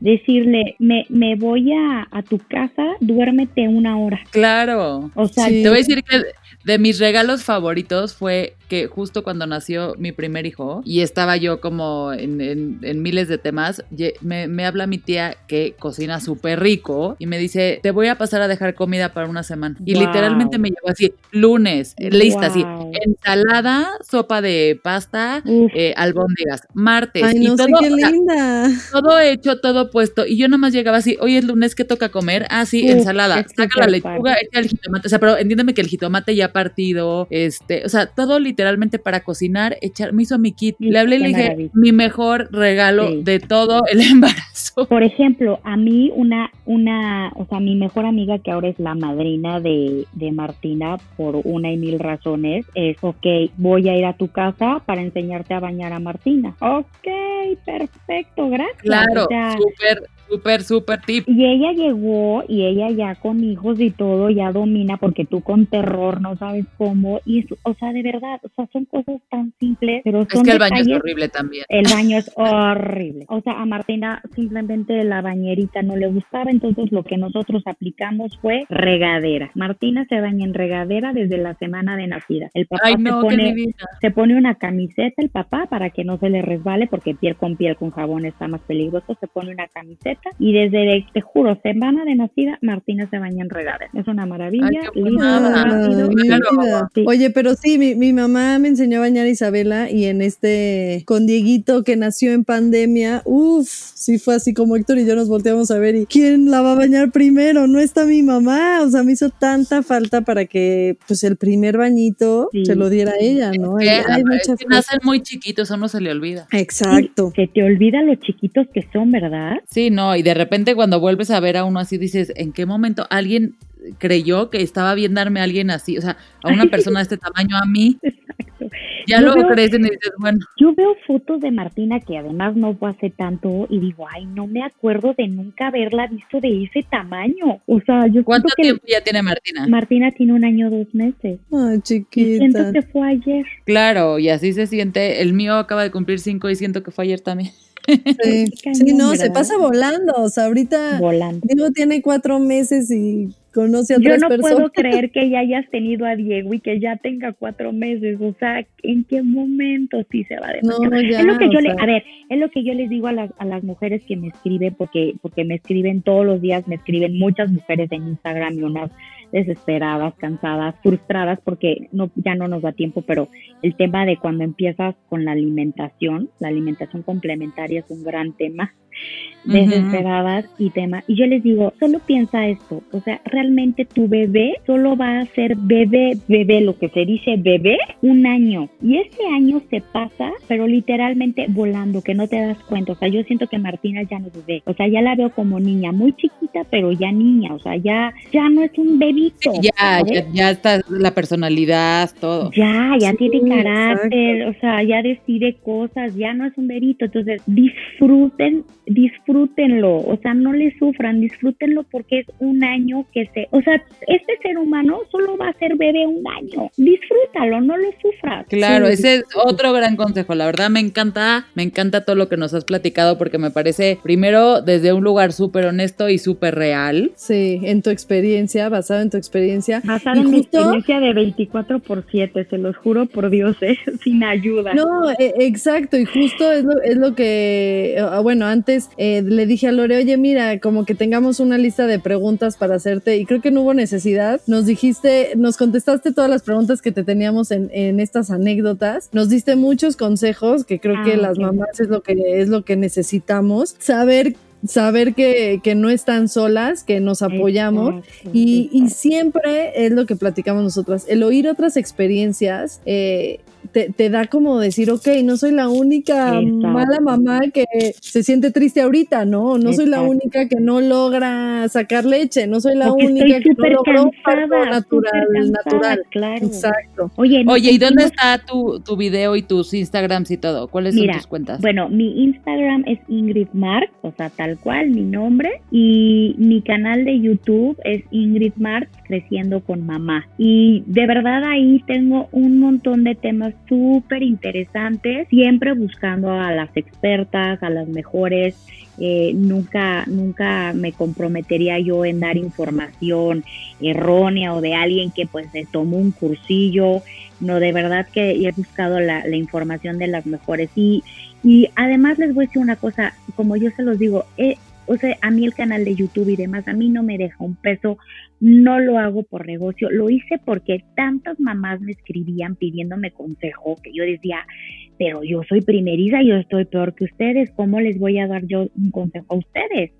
Speaker 3: decirle, me, me voy a, a, tu casa, duérmete una hora.
Speaker 2: Claro.
Speaker 3: O sea,
Speaker 2: sí. te voy a decir que de mis regalos favoritos fue que justo cuando nació mi primer hijo y estaba yo como en, en, en miles de temas, me, me, habla mi tía que cocina súper rico y me dice, te voy a pasar a dejar comida para una semana. Y wow. literalmente me llevó así, lunes, wow. lista, así, ensalada, sopa de pasta, eh, albóndigas, martes.
Speaker 1: Ay, no y todo, sé qué linda.
Speaker 2: Todo hecho, todo puesto. Y yo nomás llegaba así, hoy es lunes, ¿qué toca comer? Ah, sí, ensalada. Saca la lechuga, echa el jitomate. O sea, pero entiéndeme que el jitomate ya partido, este, o sea, todo literalmente para cocinar, echar, me hizo mi kit. Le hablé y le dije, maravilla. mi mejor regalo sí. de todo el embarazo.
Speaker 3: Por ejemplo, a mí una, una, o sea, mi mejor amiga que ahora es la madrina de, de Martina por una y mil razones, es, ok, voy a ir a tu casa para enseñarte a bañar a Martina. Ok, perfecto, gracias.
Speaker 2: Claro, súper Súper, súper tip.
Speaker 3: Y ella llegó y ella ya con hijos y todo ya domina porque tú con terror no sabes cómo. Y es, o sea, de verdad, o sea, son cosas tan simples, pero son
Speaker 2: Es que el baño es horrible también.
Speaker 3: El baño es horrible. O sea, a Martina simplemente la bañerita no le gustaba, entonces lo que nosotros aplicamos fue regadera. Martina se baña en regadera desde la semana de nacida. El papá se, pone, se pone una camiseta, el papá, para que no se le resbale, porque piel con piel con jabón está más peligroso, se pone una camiseta y desde, te juro, semana de nacida, Martina se baña en regadera. Es una maravilla.
Speaker 1: Oye, pero sí, mi, mi, mamá me enseñó a bañar a Isabela y en este, con Dieguito que nació en pandemia, uff, sí fue así como Héctor y yo nos volteamos a ver y ¿quién la va a bañar primero? No está mi mamá, o sea, me hizo tanta falta para que pues el primer bañito se lo diera ella, ¿no?
Speaker 2: hay, muchas nacen muy chiquitos, eso no se le olvida.
Speaker 1: Exacto.
Speaker 3: se te olvida los chiquitos que son, ¿verdad?
Speaker 2: Sí, no, y de repente cuando vuelves a ver a uno así dices, ¿en qué momento alguien creyó que estaba bien darme a alguien así? O sea, a una persona de este tamaño a mí. Exacto. Ya luego lo crecen y dices, bueno.
Speaker 3: Yo veo fotos de Martina que además no fue hace tanto y digo, ay, no me acuerdo de nunca haberla visto de ese tamaño. O sea, yo
Speaker 2: ¿Cuánto tiempo ya tiene Martina?
Speaker 3: Martina tiene un año, dos meses.
Speaker 1: Ay, chiquita.
Speaker 3: siento que fue ayer.
Speaker 2: Claro, y así se siente. El mío acaba de cumplir cinco y siento que fue ayer también.
Speaker 1: Sí, no, se pasa volando. O sea, ahorita Diego tiene cuatro meses y conoce a Yo no
Speaker 3: puedo creer que ya hayas tenido a Diego y que ya tenga cuatro meses. O sea, ¿en qué momento sí se va a no, es lo que yo le, a ver, es lo que yo les digo a las, a las mujeres que me escriben, porque, porque me escriben todos los días, me escriben muchas mujeres en Instagram y unas desesperadas, cansadas, frustradas porque no, ya no nos da tiempo, pero el tema de cuando empiezas con la alimentación, la alimentación complementaria es un gran tema desesperadas y tema. Y yo les digo, solo piensa esto, o sea, realmente tu bebé solo va a ser bebé, bebé, lo que se dice bebé, un año. Y ese año se pasa, pero literalmente volando, que no te das cuenta. O sea, yo siento que Martina ya no es bebé. O sea, ya la veo como niña, muy chiquita, pero ya niña. O sea, ya, ya no es un bebito.
Speaker 2: ya, ya, ya, está la personalidad, todo.
Speaker 3: Ya, ya tiene carácter, o sea, ya decide cosas, ya no es un bebito. Entonces, disfruten disfrútenlo, o sea, no le sufran, disfrútenlo porque es un año que se, o sea, este ser humano solo va a ser bebé un año, disfrútalo, no lo sufras.
Speaker 2: Claro, ese es otro gran consejo, la verdad me encanta, me encanta todo lo que nos has platicado porque me parece, primero, desde un lugar súper honesto y súper real.
Speaker 1: Sí, en tu experiencia, basado en tu experiencia.
Speaker 3: Basado en mi experiencia de 24 por 7, se los juro por Dios, ¿eh? sin ayuda.
Speaker 1: No, e, exacto, y justo es lo, es lo que, ah, bueno, antes eh, le dije a Lore, oye, mira, como que tengamos una lista de preguntas para hacerte y creo que no hubo necesidad. Nos dijiste, nos contestaste todas las preguntas que te teníamos en, estas anécdotas. Nos diste muchos consejos que creo que ah, las mamás es lo que, es lo que necesitamos. Saber saber que, que, no están solas, que nos apoyamos y, y, siempre es lo que platicamos nosotras, el oír otras experiencias eh, te, da como decir, ok, no soy la única mala mamá que se siente triste ahorita, ¿no? No soy la única que no logra sacar leche, no soy la única que no logró
Speaker 3: cansada, natural, natural. Claro.
Speaker 1: Exacto.
Speaker 2: Oye, Oye ¿y dónde está tu, tu video y tus Instagrams y todo? ¿Cuáles son tus cuentas?
Speaker 3: Bueno, mi Instagram es Ingrid Mark, o sea, tal cual, mi nombre, y mi canal de YouTube es Ingrid Mark Creciendo con Mamá. Y de verdad ahí tengo un montón de temas súper interesantes, siempre buscando a las expertas, a las mejores. Eh, nunca, nunca me comprometería yo en dar información errónea o de alguien que pues se tomó un cursillo. No, de verdad que he buscado la, información de las mejores. Y, y además les voy a decir una cosa, como yo se los digo, eh, o sea, a mí el canal de YouTube y demás, a mí no me deja un peso, no lo hago por negocio, lo hice porque tantas mamás me escribían pidiéndome consejo que yo decía, pero yo soy primeriza, yo estoy peor que ustedes, ¿cómo les voy a dar yo un consejo a ustedes?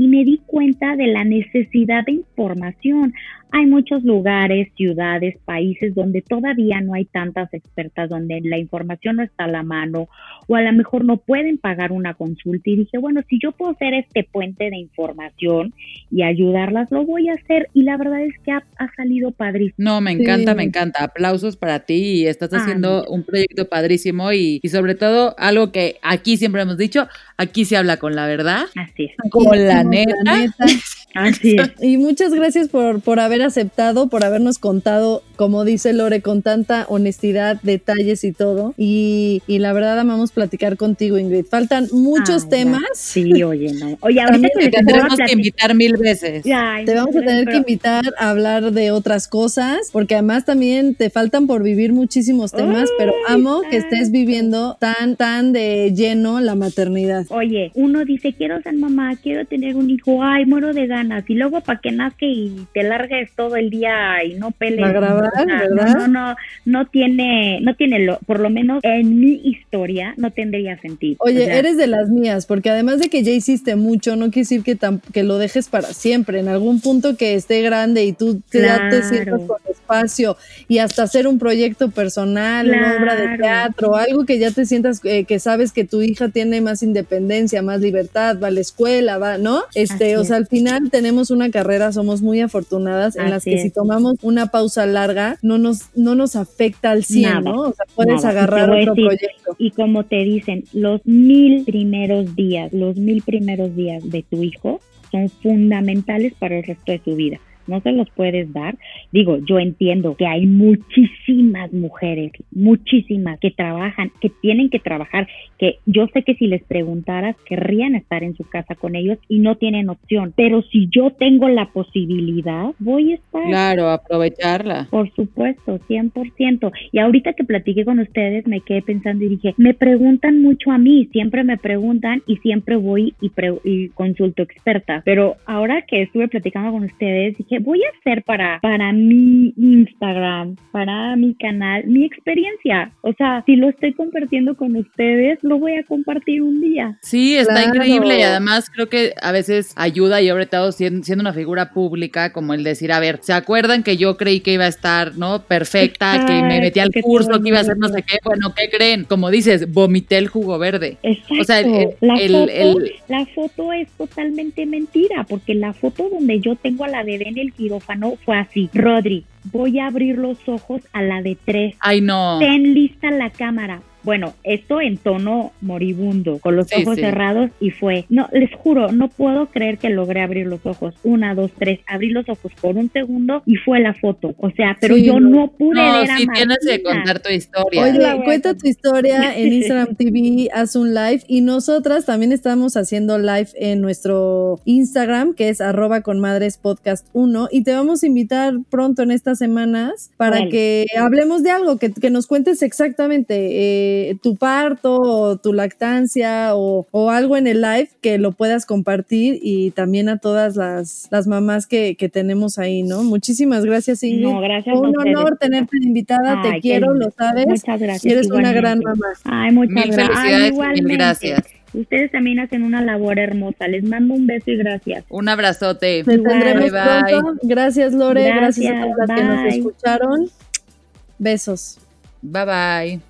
Speaker 3: Y me di cuenta de la necesidad de información. Hay muchos lugares, ciudades, países donde todavía no hay tantas expertas, donde la información no está a la mano o a lo mejor no pueden pagar una consulta. Y dije, bueno, si yo puedo ser este puente de información y ayudarlas, lo voy a hacer. Y la verdad es que ha, salido padrísimo.
Speaker 2: No, me encanta, me encanta. Aplausos para ti y estás haciendo un proyecto padrísimo y, y sobre todo algo que aquí siempre hemos dicho, aquí se habla con la verdad.
Speaker 3: Así es.
Speaker 2: Con la neta.
Speaker 3: Así es.
Speaker 1: Y muchas gracias por, por haber aceptado, por habernos contado, como dice Lore, con tanta honestidad, detalles y todo. Y, y la verdad amamos platicar contigo, Ingrid. Faltan muchos temas.
Speaker 3: Sí, oye, no. Oye, ahorita
Speaker 2: te tendremos que invitar mil veces.
Speaker 1: te vamos a tener que invitar a hablar de otras cosas, porque además también te faltan por vivir muchísimos temas, pero amo que estés viviendo tan, tan de lleno la maternidad.
Speaker 3: Oye, uno dice, quiero ser mamá, quiero tener un hijo, ay, muero de ganas. Y luego para que nazca y te largues todo el día y no pelees.
Speaker 1: A grabar, ¿verdad?
Speaker 3: No, no, no, tiene, no tiene, lo, por lo menos en mi historia, no tendría sentido.
Speaker 1: Oye, eres de las mías, porque además de que ya hiciste mucho, no quiere decir que, que lo dejes para siempre. En algún punto que esté grande y tú te sientas con espacio y hasta hacer un proyecto personal, una obra de teatro, algo que ya te sientas eh, que sabes que tu hija tiene más independencia, más libertad, va a la escuela, va, ¿no? Este, o sea, al final tenemos una carrera, somos muy afortunadas en las que si tomamos una pausa larga, no nos, no nos afecta al 100, ¿no? O sea, puedes agarrar otro proyecto.
Speaker 3: Y como te dicen, los mil primeros días, los mil primeros días de tu hijo son fundamentales para el resto de su vida no se los puedes dar. Digo, yo entiendo que hay muchísimas mujeres, muchísimas que trabajan, que tienen que trabajar, que yo sé que si les preguntaras querrían estar en su casa con ellos y no tienen opción, pero si yo tengo la posibilidad, voy a estar.
Speaker 2: Claro, aprovecharla.
Speaker 3: Por supuesto, 100%. Y ahorita que platiqué con ustedes, me quedé pensando y dije, me preguntan mucho a mí, siempre me preguntan y siempre voy y, y consulto expertas, pero ahora que estuve platicando con ustedes, dije, voy a hacer para, para mi Instagram, para mi canal, mi experiencia. O sea, si lo estoy compartiendo con ustedes, lo voy a compartir un día.
Speaker 2: Sí, está increíble y además creo que a veces ayuda y sobre todo siendo, una figura pública, como el decir, a ver, ¿se acuerdan que yo creí que iba a estar, ¿no? Perfecta, que me metí al curso, que iba a hacer no sé qué. Bueno, ¿qué creen? Como dices, vomité el jugo verde.
Speaker 3: Exacto. O sea, la, foto, es totalmente mentira, porque la foto donde yo tengo a la bebé en el quirófano fue así. Rodri, voy a abrir los ojos a la de tres.
Speaker 2: Ay, no.
Speaker 3: Ten lista la cámara. Bueno, esto en tono moribundo, con los ojos cerrados y fue, no, les juro, no puedo creer que logré abrir los ojos. Una, dos, tres, abrí los ojos por un segundo y fue la foto. O sea, pero yo no, pude
Speaker 2: no,
Speaker 3: ver
Speaker 2: sí, tienes que contar tu historia.
Speaker 1: Oye, cuenta tu historia en Instagram TV, haz un live y nosotras también estamos haciendo live en nuestro Instagram, que es arroba con madres podcast 1 y te vamos a invitar pronto en estas semanas para que hablemos de algo, que, que nos cuentes exactamente. Eh, tu parto o tu lactancia o, algo en el live que lo puedas compartir y también a todas las, las mamás que, tenemos ahí, ¿no? Muchísimas gracias, Ingrid.
Speaker 3: No, gracias
Speaker 1: un honor tenerte invitada, te quiero, lo sabes.
Speaker 3: Muchas gracias.
Speaker 1: eres una gran mamá.
Speaker 3: Ay, muchas
Speaker 2: mil
Speaker 3: felicidades
Speaker 2: mil gracias.
Speaker 3: Ustedes también hacen una labor hermosa. Les mando un beso y gracias.
Speaker 2: Un abrazote.
Speaker 1: Te tendremos pronto. Gracias, Lore. Gracias, a todas las que nos escucharon. Besos.
Speaker 2: Bye bye.